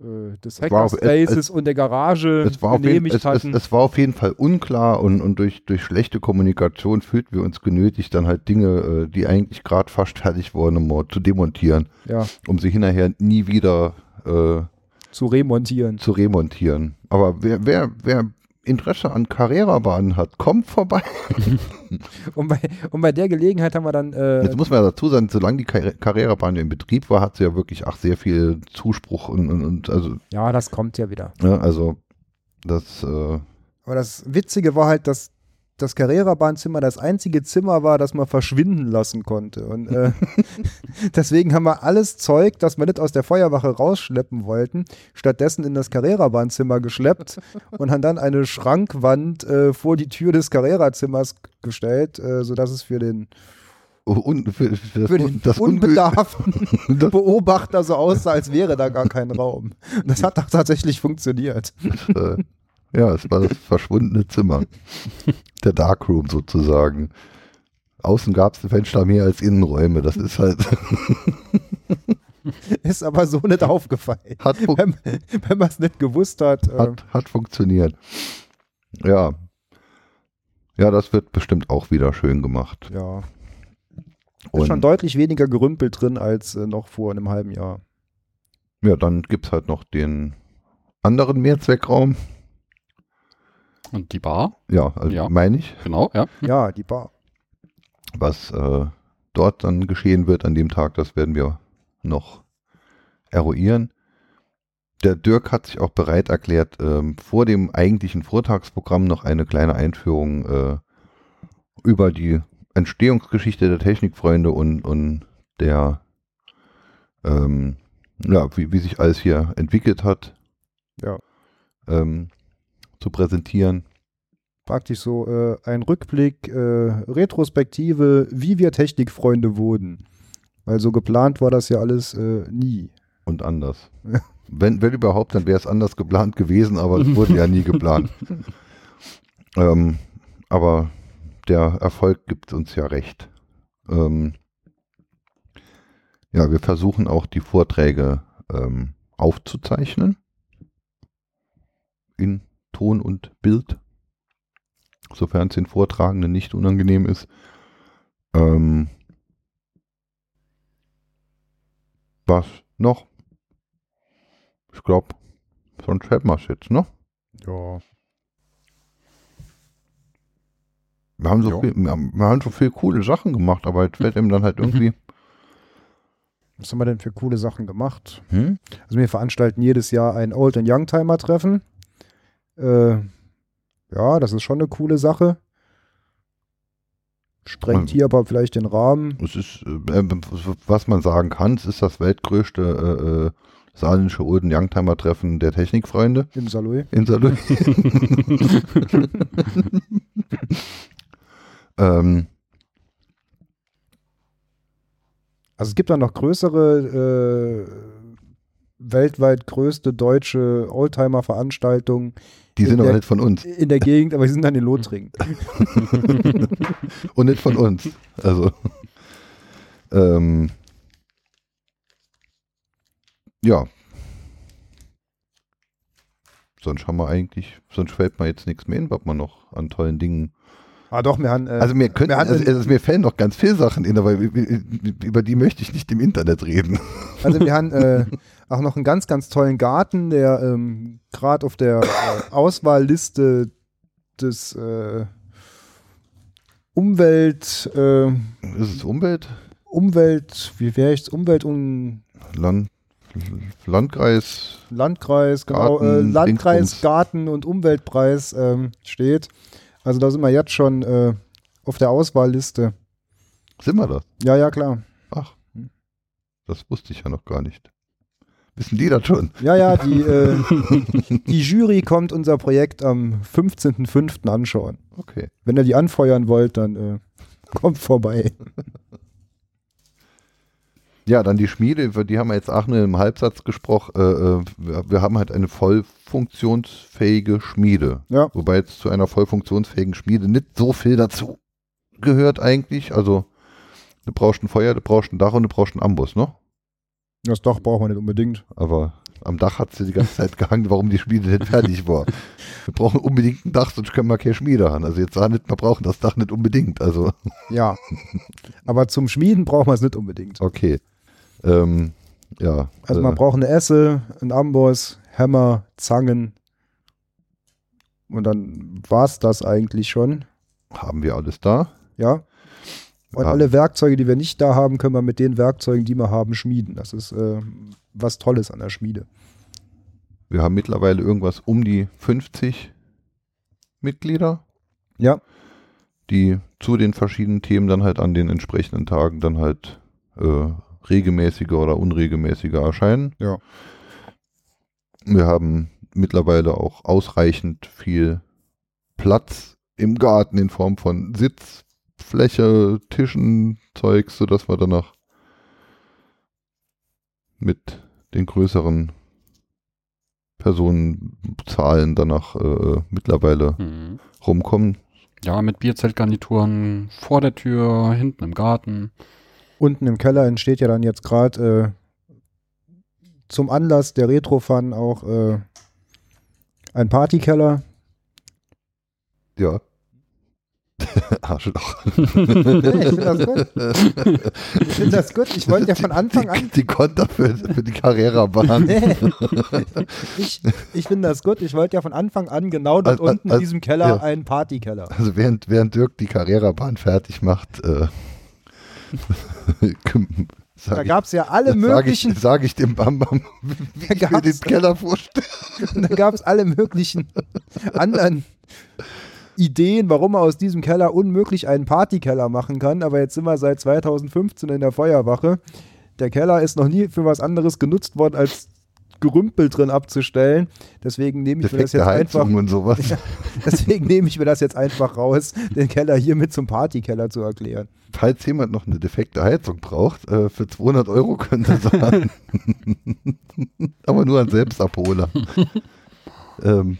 äh, des Hackerspaces und der Garage auf jeden, genehmigt es, es, hatten. es war auf jeden Fall unklar und, und durch, durch schlechte Kommunikation fühlten wir uns genötigt, dann halt Dinge, äh, die eigentlich gerade fast fertig wurden, mal zu demontieren, ja, um sie hinterher nie wieder äh, zu remontieren. zu remontieren. Aber wer, wer, wer Interesse an Carrera-Bahnen hat, kommt vorbei. Und bei, und bei der Gelegenheit haben wir dann, äh, Jetzt muss man ja dazu sagen, solange die Car- Carrera-Bahn in Betrieb war, hat sie ja wirklich ach, sehr viel Zuspruch und, und, und also, ja, das kommt ja wieder. ja, also das, äh, Aber das Witzige war halt, dass das Carrera-Bahnzimmer das einzige Zimmer war, das man verschwinden lassen konnte. Und äh, deswegen haben wir alles Zeug, das wir nicht aus der Feuerwache rausschleppen wollten, stattdessen in das Carrera-Bahnzimmer geschleppt und haben dann eine Schrankwand äh, vor die Tür des Carrera-Zimmers gestellt, äh, sodass es für den, un, für, für das, für den das Unbe- unbedarften das, Beobachter so aussah, als wäre da gar kein Raum. Und das hat doch tatsächlich funktioniert. Äh, Ja, es war das verschwundene Zimmer. Der Darkroom sozusagen. Außen gab es Fenster mehr als Innenräume. Das ist halt, Ist aber so nicht aufgefallen. hat, Wenn, wenn man es nicht gewusst hat. Äh, hat, hat funktioniert. Ja. Ja, das wird bestimmt auch wieder schön gemacht. ja. Ist schon Und deutlich weniger Gerümpel drin als äh, noch vor einem halben Jahr. ja, dann gibt es halt noch den anderen Mehrzweckraum. Und die Bar, Ja, also Ja. meine ich. genau, ja. Ja, die Bar. Was äh, dort dann geschehen wird an dem Tag, das werden wir noch eruieren. Der Dirk hat sich auch bereit erklärt, ähm, vor dem eigentlichen Vortagsprogramm noch eine kleine Einführung äh, über die Entstehungsgeschichte der Technikfreunde und, und der, ähm, ja, wie, wie sich alles hier entwickelt hat, Ja. ähm, zu präsentieren. Praktisch so äh, ein Rückblick, äh, Retrospektive, wie wir Technikfreunde wurden. Weil so geplant war das ja alles äh, nie. und anders. wenn, wenn überhaupt, dann wäre es anders geplant gewesen, aber es wurde ja nie geplant. ähm, aber der Erfolg gibt uns ja recht. Ähm, ja, wir versuchen auch die Vorträge ähm, aufzuzeichnen. In Ton und Bild. Sofern es den Vortragenden nicht unangenehm ist. Ähm, was noch? Ich glaube, sonst hätten wir es jetzt, ne? Ja. Wir haben so Jo. viel, wir haben, wir haben so viel coole Sachen gemacht, aber jetzt fällt ihm dann halt irgendwie. Was haben wir denn für coole Sachen gemacht? Hm? Also wir veranstalten jedes Jahr ein Old- und Youngtimer-Treffen. Äh, ja, das ist schon eine coole Sache. Sprengt hier aber vielleicht den Rahmen. Es ist, äh, äh, was man sagen kann, es ist das weltgrößte äh, äh, saarländische Olden Youngtimer Treffen der Technikfreunde Im Saloy. in Saarlouis. ähm, Also es gibt da noch größere, äh, weltweit größte deutsche Oldtimer-Veranstaltungen die sind In aber nicht von uns in der Gegend, aber sie sind dann in Lothringen. und nicht von uns. Also ähm, ja. Sonst haben wir eigentlich, sonst fällt mir jetzt nichts mehr hin, was man noch an tollen Dingen Ah doch, wir haben, äh, Also mir, hatten- also, also mir fällen noch ganz viele Sachen in, aber über die möchte ich nicht im Internet reden. Also wir haben äh, auch noch einen ganz, ganz tollen Garten, der ähm, gerade auf der äh, Auswahlliste des äh, Umwelt, äh, Ist es Umwelt? Umwelt, wie wäre ich Umwelt und Land, Landkreis? Landkreis, genau, Garten, äh, Landkreis, Dingsbums. Garten und Umweltpreis ähm, steht. Also da sind wir jetzt schon äh, auf der Auswahlliste. Sind wir das? Ja, ja, klar. Ach, das wusste ich ja noch gar nicht. Wissen die das schon? Ja, ja, die, äh, die Jury kommt unser Projekt am 15.05. anschauen. Okay. Wenn ihr die anfeuern wollt, dann äh, kommt vorbei. Ja, dann die Schmiede, über die haben wir jetzt auch nur im Halbsatz gesprochen. Äh, äh, wir, haben halt eine voll funktionsfähige Schmiede. Ja. Wobei jetzt zu einer voll funktionsfähigen Schmiede nicht so viel dazu gehört eigentlich. Also du brauchst ein Feuer, du brauchst ein Dach und du brauchst einen Ambus, ne? Das Dach braucht man nicht unbedingt. Aber am Dach hat sie die ganze Zeit gehangen, warum die Schmiede nicht fertig war. Wir brauchen unbedingt ein Dach, sonst können wir keine Schmiede haben. Also jetzt sagen nicht, wir brauchen das Dach nicht unbedingt. Also, Ja. Aber zum Schmieden braucht man es nicht unbedingt. okay. Ähm, ja. Also äh, man braucht eine Esse, einen Amboss, Hämmer, Zangen. Und dann war es das eigentlich schon. haben wir alles da? Ja. Und Ja. alle Werkzeuge, die wir nicht da haben, können wir mit den Werkzeugen, die wir haben, schmieden. Das ist äh, was Tolles an der Schmiede. Wir haben mittlerweile irgendwas um die 50 Mitglieder, Ja. die zu den verschiedenen Themen dann halt an den entsprechenden Tagen dann halt äh, regelmäßiger oder unregelmäßiger erscheinen. Ja. Wir haben mittlerweile auch ausreichend viel Platz im Garten in Form von Sitzfläche, Tischen, Zeugs, sodass wir danach mit den größeren Personenzahlen danach äh, mittlerweile Mhm. rumkommen. Ja, mit Bierzeltgarnituren vor der Tür, hinten im Garten. Unten im Keller entsteht ja dann jetzt gerade äh, zum Anlass der Retro-Fun auch äh, ein Partykeller. Ja. Arschloch. Nee, ich finde das gut. Ich finde das gut. Ich wollte ja von Anfang an. Die, die Konter für, für die Carrera-Bahn. Nee. Ich, ich finde das gut. Ich wollte ja von Anfang an genau dort Al- al- unten in al- diesem Keller ja. einen Partykeller. Also während, während Dirk die Carrera-Bahn fertig macht, äh, Da sage gab es ja alle ich, sag ich, möglichen, sag ich dem Bam Bam, wie ich mir den Keller vorstelle. da gab es alle möglichen anderen Ideen, warum man aus diesem Keller unmöglich einen Partykeller machen kann. Aber jetzt sind wir seit 2015 in der Feuerwache. Der Keller ist noch nie für was anderes genutzt worden, als Gerümpel drin abzustellen. Deswegen nehme ich mir das Defekte jetzt einfach. Heizung und sowas. Deswegen nehme ich mir das jetzt einfach raus, den Keller hiermit zum Partykeller zu erklären. Falls jemand noch eine defekte Heizung braucht, äh, für 200 Euro könnte er sagen. Aber nur ein Selbstabholer. ähm,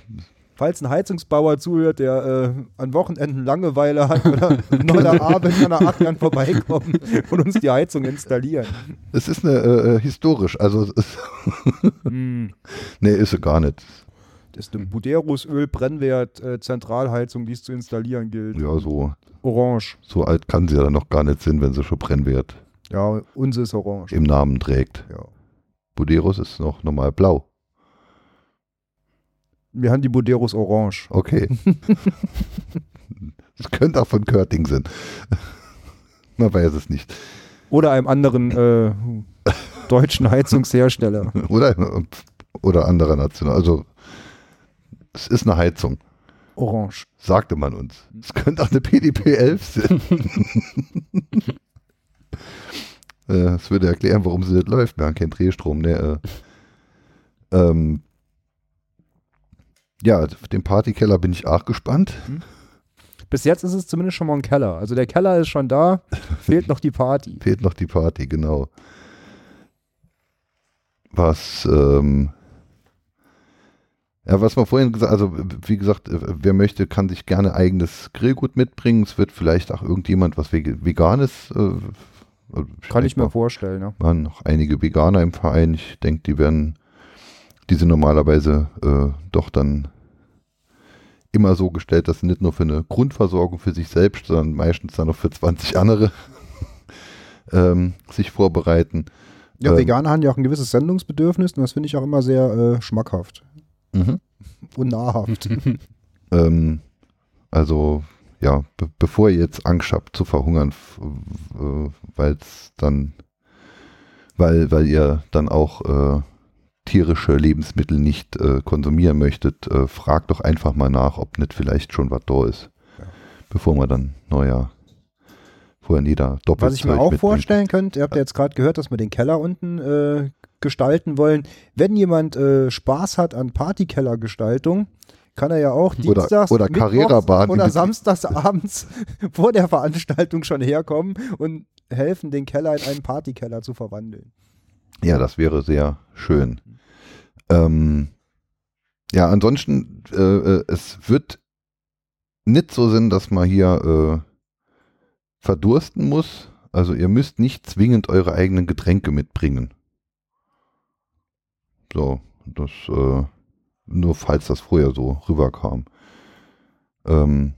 Falls ein Heizungsbauer zuhört, der äh, an Wochenenden Langeweile hat oder neuer Abend kann er Adrian vorbeikommen und uns die Heizung installieren. es ist eine äh, historisch, also es ist, Hm, nee, ist sie gar nicht. Das ist eine Buderusöl Brennwert äh, Zentralheizung, die es zu installieren gilt. Ja, so, Orange. so alt kann sie ja dann noch gar nicht sein, wenn sie schon Brennwert Ja, unsere ist orange. im Namen trägt. Ja. Buderus ist noch normal blau. Wir haben die Buderus orange. Okay. Es könnte auch von Körting sein. Man weiß es nicht. Oder einem anderen äh, deutschen Heizungshersteller. Oder, oder anderer Nation. Also, es ist eine Heizung, Orange. sagte man uns. Es könnte auch eine PDP 11 sein. Äh, Das würde erklären, warum sie nicht läuft. Wir haben keinen Drehstrom. Ne, äh, ähm, ja, auf den Partykeller bin ich auch gespannt. Bis jetzt ist es zumindest schon mal ein Keller. Also der Keller ist schon da, fehlt noch die Party. Fehlt noch die Party, genau. Was, ähm, ja, was wir vorhin gesagt also wie gesagt, äh, wer möchte, kann sich gerne eigenes Grillgut mitbringen. Es wird vielleicht auch irgendjemand was Veg- Veganes. Äh, Kann ich mir vorstellen, ja. waren noch einige Veganer im Verein. Ich denke, die werden, die sind normalerweise äh, doch dann immer so gestellt, dass sie nicht nur für eine Grundversorgung für sich selbst, sondern meistens dann noch für 20 andere ähm, sich vorbereiten. Ja, Ähm. Veganer haben ja auch ein gewisses Sendungsbedürfnis und das finde ich auch immer sehr äh, schmackhaft Mhm. und nahrhaft. Ähm, also ja, be bevor ihr jetzt Angst habt zu verhungern, weil es dann, weil, weil ihr dann auch äh, tierische Lebensmittel nicht äh, konsumieren möchtet, äh, fragt doch einfach mal nach, ob nicht vielleicht schon was da ist. Ja. Bevor man dann neuer, vorher jeder doppelt Was ich mir auch vorstellen könnte, ihr habt ja jetzt gerade gehört, dass wir den Keller unten äh, gestalten wollen. Wenn jemand äh, Spaß hat an Partykellergestaltung, kann er ja auch Oder- dienstags, oder mittwochs oder samstags abends vor der Veranstaltung schon herkommen und helfen, den Keller in einen Partykeller zu verwandeln. Ja, das wäre sehr schön. Ähm, ja, ansonsten, äh, äh, es wird nicht so sein, dass man hier äh, verdursten muss. Also ihr müsst nicht zwingend eure eigenen Getränke mitbringen. So, das äh, nur falls das vorher so rüberkam. Ähm,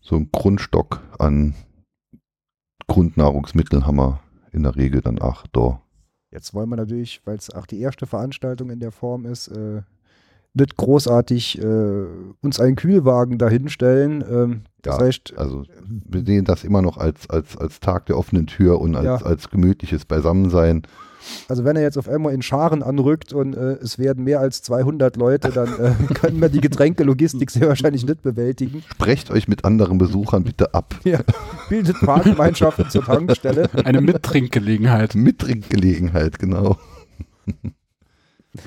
so ein Grundstock an Grundnahrungsmitteln haben wir in der Regel dann auch da. Jetzt wollen wir natürlich, weil es auch die erste Veranstaltung in der Form ist, äh, nicht großartig äh, uns einen Kühlwagen dahinstellen. Ähm, das Ja, heißt, Also wir sehen das immer noch als, als, als Tag der offenen Tür und als, Ja. als gemütliches Beisammensein. Also wenn er jetzt auf einmal in Scharen anrückt und äh, es werden mehr als 200 Leute, dann äh, können wir die Getränkelogistik sehr wahrscheinlich nicht bewältigen. Sprecht euch mit anderen Besuchern bitte ab. Ja, bildet Parkgemeinschaften zur Tankstelle. Eine Mittrinkgelegenheit. Mittrinkgelegenheit, genau.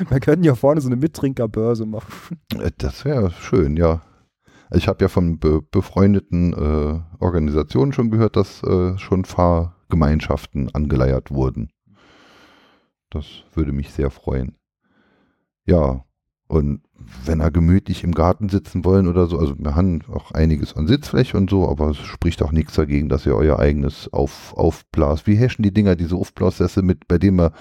Wir können ja vorne so eine Mittrinkerbörse machen. Äh, Das wäre schön, ja. Ich habe ja von be befreundeten äh, Organisationen schon gehört, dass äh, schon Fahrgemeinschaften angeleiert wurden. Das würde mich sehr freuen. Ja, Und wenn er gemütlich im Garten sitzen wollen oder so, also wir haben auch einiges an Sitzfläche und so, aber es spricht auch nichts dagegen, dass ihr euer eigenes auf, Aufblas, wie heschen die Dinger, diese Aufblassessel mit, bei denen man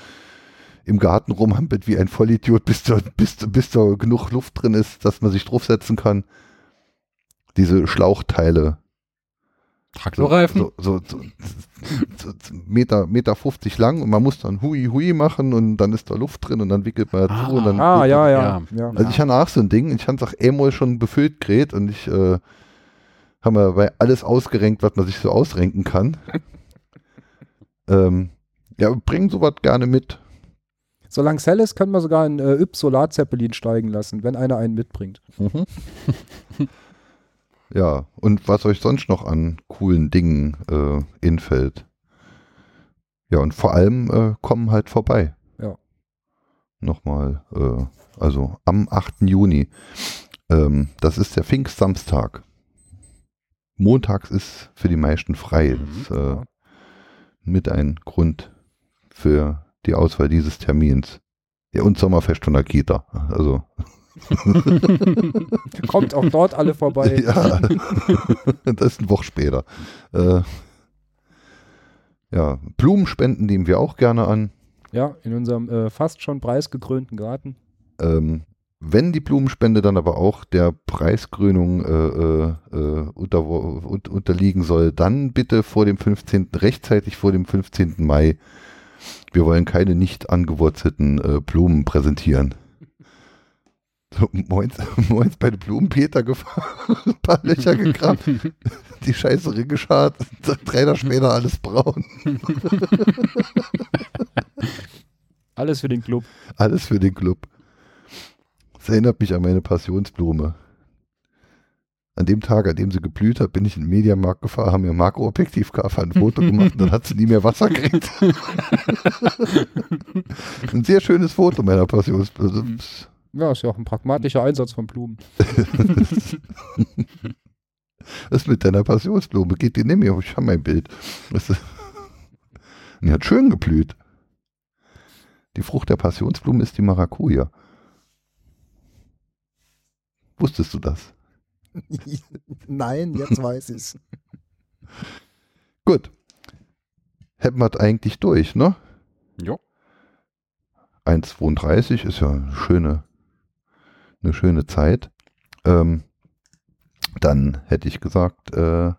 im Garten rumhampelt wie ein Vollidiot, bis da, bis, bis da genug Luft drin ist, dass man sich draufsetzen kann. Diese Schlauchteile. Traktorreifen? So, so, so, so, Meter, Meter 50 lang und man muss dann Hui Hui machen und dann ist da Luft drin und dann wickelt man Ah, zu und dann Ah, ja, ja. Ja. also ich habe auch so ein Ding, ich habe es auch einmal schon befüllt gerät und ich äh, habe mir bei alles ausgerenkt, was man sich so ausrenken kann. ähm, ja, bring sowas gerne mit. Solange es hell ist, können wir sogar einen äh, Yps-Solar-Zeppelin steigen lassen, wenn einer einen mitbringt. ja, und was euch sonst noch an coolen Dingen äh, infällt. Ja, und vor allem äh, kommen halt vorbei. Ja. Nochmal, äh, also am 8. Juni. Ähm, das ist der Pfingstsamstag. Montags ist für die meisten frei. Mhm, Das äh, mit ein Grund für die Auswahl dieses Termins. Ja, und Sommerfest von der Kita. Also, Kommt auch dort alle vorbei. ja, das ist eine Woche später. Äh, ja, Blumenspenden nehmen wir auch gerne an. Ja, in unserem äh, fast schon preisgekrönten Garten. Ähm, wenn die Blumenspende dann aber auch der Preiskrönung äh, äh, äh, unter, un, unterliegen soll, dann bitte vor dem 15., rechtzeitig vor dem 15. Mai. Wir wollen keine nicht angewurzelten äh, Blumen präsentieren. So, moins, moins bei den Blumen Peter gefahren, ein paar Löcher gekramt, die Scheiße geschart, drei Tage später alles braun. Alles für den Club. Alles für den Club. Das erinnert mich an meine Passionsblume. An dem Tag, an dem sie geblüht hat, bin ich in den Mediamarkt gefahren, haben mir Makroobjektivkamera ein Foto gemacht und dann hat sie nie mehr Wasser gekriegt. ein sehr schönes Foto meiner Passionsblume. Ja, ist ja auch ein pragmatischer Einsatz von Blumen. Was ist mit deiner Passionsblume? Geht die nicht mehr? Ich habe mein Bild. Die hat schön geblüht. Die Frucht der Passionsblume ist die Maracuja. Wusstest du das? Nein, jetzt weiß ich's. Gut. Hätten wir das eigentlich durch, ne? Jo. 1,32 ist ja eine schöne, eine schöne Zeit. Ähm, dann hätte ich gesagt, äh,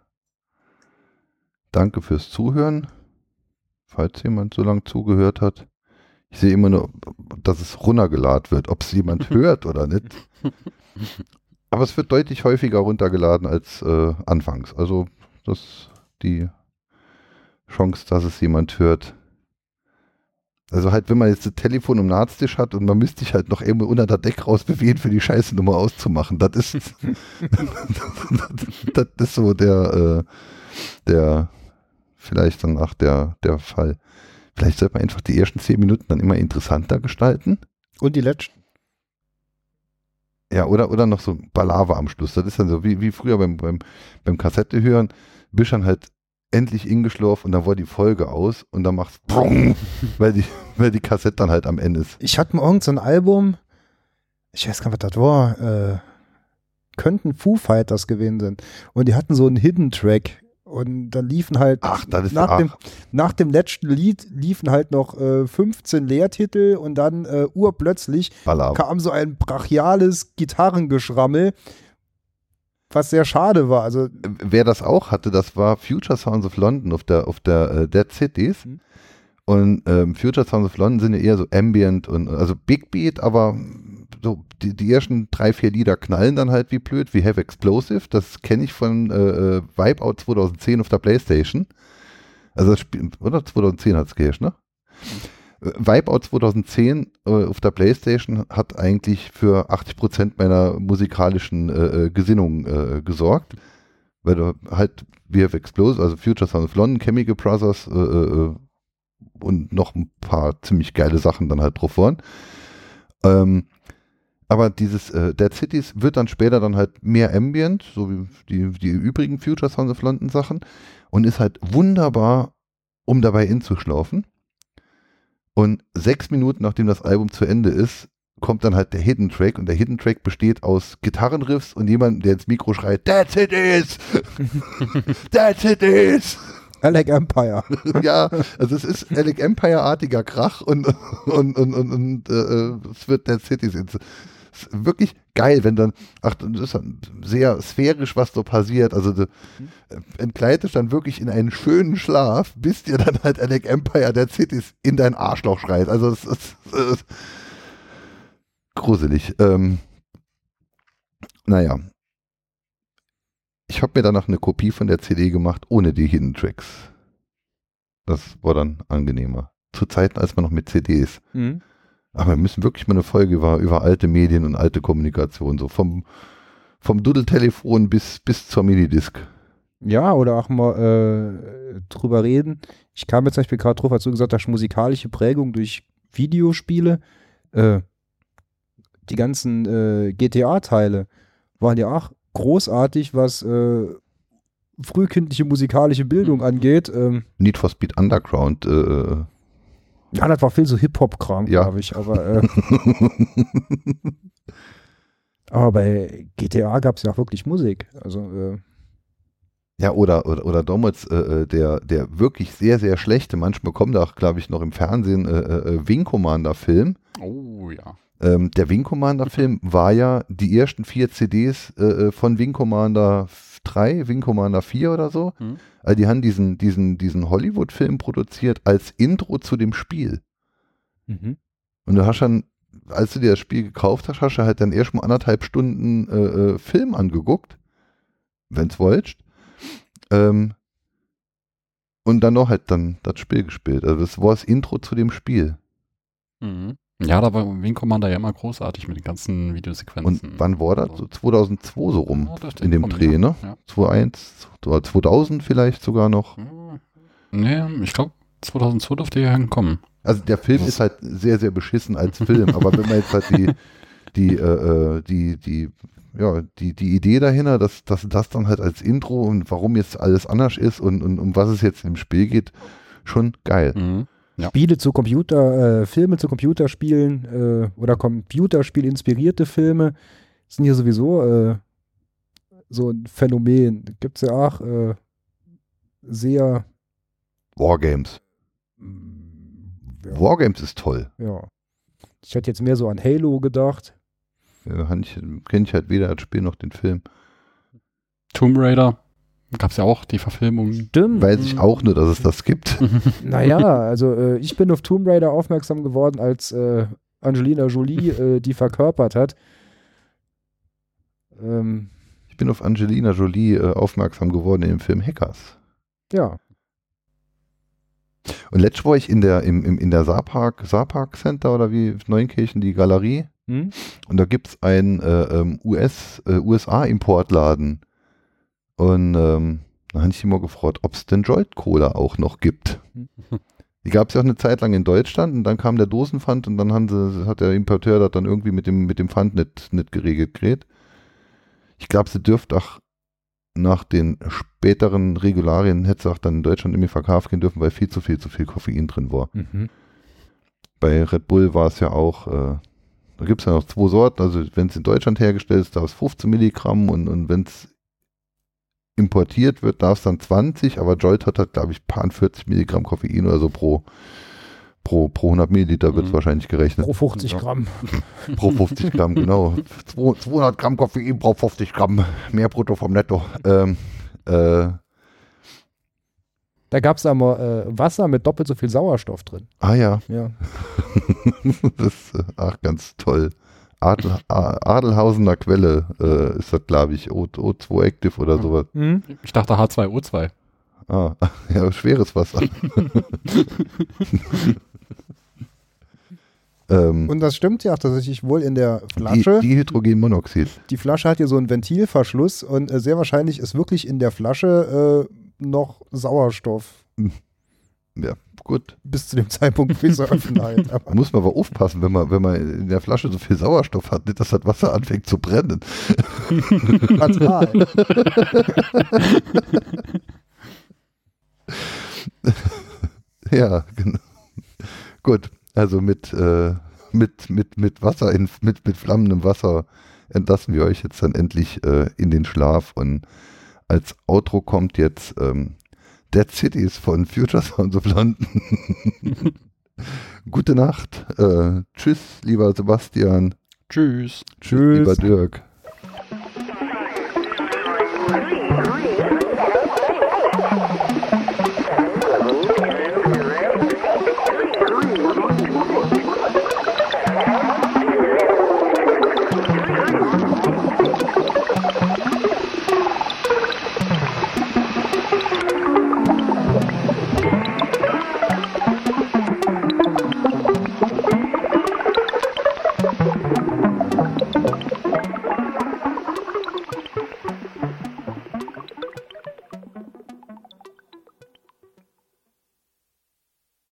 danke fürs Zuhören. Falls jemand so lange zugehört hat. Ich sehe immer nur, dass es runtergeladen wird, ob es jemand hört oder nicht. Aber es wird deutlich häufiger runtergeladen als äh, anfangs. Also das die Chance, dass es jemand hört. Also halt, wenn man jetzt das Telefon im Nahtstisch hat und man müsste sich halt noch irgendwo unter der Deck rausbewegen, für die scheiße Nummer auszumachen. Das ist, das ist so der, äh, der, vielleicht dann auch der, der Fall. Vielleicht sollte man einfach die ersten zehn Minuten dann immer interessanter gestalten. Und die letzten. Ja, oder, oder noch so Balava am Schluss. Das ist dann so wie, wie früher beim, beim, beim Kassette hören, bist dann halt endlich ingeschlurft und dann war die Folge aus und dann macht's Brung, weil die, weil die Kassette dann halt am Ende ist. Ich hatte mal irgend so ein Album, ich weiß gar nicht, was das war, äh, könnten Foo Fighters gewesen sind. Und die hatten so einen Hidden Track. Und dann liefen halt Ach, nach, ach, dem, nach dem letzten Lied liefen halt noch äh, 15 Leertitel und dann äh, urplötzlich Balava. kam so ein brachiales Gitarrengeschrammel, was sehr schade war. Also Wer das auch hatte, das war Future Sounds of London auf der, auf der äh, Dead Cities. Mhm. Und ähm, Future Sounds of London sind ja eher so Ambient und also Big Beat, aber so die, die ersten drei, vier Lieder knallen dann halt wie blöd, wie Have Explosive. Das kenne ich von äh, äh, Wipeout 2010 auf der Playstation. Also das Spiel, oder 2010 hat es geherrscht, ne? Äh, Wipeout 2010 äh, auf der Playstation hat eigentlich für 80% meiner musikalischen äh, äh, Gesinnung äh, gesorgt. Weil du halt Have Explosive, also Future Sound of London, Chemical Brothers äh, äh, und noch ein paar ziemlich geile Sachen dann halt drauf waren. Ähm, aber dieses äh, Dead Cities wird dann später dann halt mehr Ambient, so wie die, die übrigen Future Sounds of London Sachen und ist halt wunderbar, um dabei inzuschlafen. Und sechs Minuten nachdem das Album zu Ende ist, kommt dann halt der Hidden Track und der Hidden Track besteht aus Gitarrenriffs und jemand, der ins Mikro schreit, That's it is! That's it is! Alec Empire. ja, also es ist Alec Empire-artiger Krach und, und, und, und, und äh, es wird Dead Cities. Wirklich geil, wenn dann, ach, das ist sehr sphärisch, was so passiert. Also du äh, entgleitest dann wirklich in einen schönen Schlaf, bis dir dann halt Alec Empire Dead Cities in dein Arschloch schreit. Also es ist gruselig. Ähm, naja. Ich habe mir danach eine Kopie von der CD gemacht, ohne die Hidden Tracks. Das war dann angenehmer. Zu Zeiten, als man noch mit CDs. Mhm. Aber wir müssen wirklich mal eine Folge über, über alte Medien und alte Kommunikation, so vom, vom Dudeltelefon bis, bis zur Minidisc. Ja, oder auch mal äh, drüber reden. Ich kam jetzt zum Beispiel gerade drauf, als du gesagt hast, musikalische Prägung durch Videospiele. Äh, die ganzen äh, GTA-Teile waren ja auch großartig, was äh, frühkindliche musikalische Bildung angeht. Ähm, Need for Speed Underground. Äh, ja, das war viel so Hip-Hop-Kram, Ja. glaube ich. Aber, äh, aber bei GTA gab es ja auch wirklich Musik. Also, äh, ja, oder, oder, oder damals äh, äh, der, der wirklich sehr, sehr schlechte, manchmal kommt auch, glaube ich, noch im Fernsehen, äh, äh, Wing Commander-Film. Oh ja. Ähm, der Wing Commander-Film war ja die ersten vier CDs äh, äh, von Wing Commander 3, Wing Commander 4 oder so. Mhm. Also die haben diesen, diesen, diesen Hollywood-Film produziert als Intro zu dem Spiel. mhm. Und du hast dann, als du dir das Spiel gekauft hast, hast du halt dann erst mal anderthalb Stunden äh, äh, Film angeguckt, wenn's wolltest. Ähm, und dann noch halt dann das Spiel gespielt. Also das war das Intro zu dem Spiel. Mhm. Ja, da war Wing Commander ja immer großartig mit den ganzen Und Videosequenzen. wann war das? So 2002 so rum. Ja, in dem Dreh, ne? Ja. 2001, oder 2000 vielleicht sogar noch. Nee, ich glaube 2002 dürfte ja hinkommen. Also der Film ist halt sehr, sehr beschissen als Film, aber wenn man jetzt halt die, die, äh, äh, die, die, ja, die, die Idee dahinter, dass, dass das dann halt als Intro und warum jetzt alles anders ist und, und um was es jetzt im Spiel geht, schon geil. Mhm. Ja. Spiele zu Computer, äh, Filme zu Computerspielen äh, oder Computerspiel inspirierte Filme sind hier sowieso äh, so ein Phänomen. Gibt es ja auch äh, sehr Wargames. mm, ja, Wargames ist toll. ja. Ich hätte jetzt mehr so an Halo gedacht. Ja, Kenne ich halt weder das Spiel noch den Film. Tomb Raider gab es ja auch die Verfilmung. Stimmt. Weiß ich auch nur, dass es das gibt. Naja, also äh, ich bin auf Tomb Raider aufmerksam geworden, als äh, Angelina Jolie äh, die verkörpert hat. Ähm, Ich bin auf Angelina Jolie äh, aufmerksam geworden in dem Film Hackers. ja. Und letztes war ich in der, im, im, in der Saarpark, Saarpark Center oder wie Neunkirchen, die Galerie. Hm? Und da gibt es einen äh, ähm, US, äh, USA-Importladen. Und ähm, da habe ich immer gefragt, ob es denn Jolt Cola auch noch gibt. Die gab es ja auch eine Zeit lang in Deutschland und dann kam der Dosenpfand und dann sie, hat der Importeur das dann irgendwie mit dem, mit dem Pfand nicht, nicht geregelt gekriegt. Ich glaube, sie dürfte auch nach den späteren Regularien hätte sie auch dann in Deutschland irgendwie verkauft gehen dürfen, weil viel zu viel zu viel Koffein drin war. Mhm. Bei Red Bull war es ja auch, äh, da gibt es ja noch zwei Sorten, also wenn es in Deutschland hergestellt ist, darf es 15 Milligramm und, und wenn es importiert wird, darf es dann 20, aber Jolt hat halt, glaube ich, paar 40 Milligramm Koffein oder so pro, pro, pro 100 Milliliter wird es Mhm. wahrscheinlich gerechnet. Pro 50 Ja. Gramm. Pro 50 Gramm, genau. Zwo- 200 Gramm Koffein pro 50 Gramm, mehr brutto vom Netto. Ähm, äh, Da gab es aber äh, Wasser mit doppelt so viel Sauerstoff drin. ah ja, Ja. das ist äh, ach, ganz toll. Adel, Adelhausener Quelle äh, ist das, glaube ich, O, O2 Active oder Mhm. sowas. Mhm. Ich dachte H2O2. Ah, ja, schweres Wasser. ähm, Und das stimmt ja auch tatsächlich wohl in der die, Flasche. Die, Dihydrogenmonoxid. Flasche hat hier so einen Ventilverschluss und äh, sehr wahrscheinlich ist wirklich in der Flasche äh, noch Sauerstoff Ja, gut. bis zu dem Zeitpunkt Öffnheit. Da muss man aber aufpassen, wenn man, wenn man in der Flasche so viel Sauerstoff hat, nicht, dass das Wasser anfängt zu brennen. fatal. Ja, genau. Gut, also mit, äh, mit, mit, mit Wasser, in, mit, mit flammendem Wasser entlassen wir euch jetzt dann endlich äh, in den Schlaf. Und als Outro kommt jetzt ähm, Dead Cities von Future Sounds of London. Gute Nacht. Äh, tschüss, lieber Sebastian. Tschüss. Tschüss, lieber Dirk.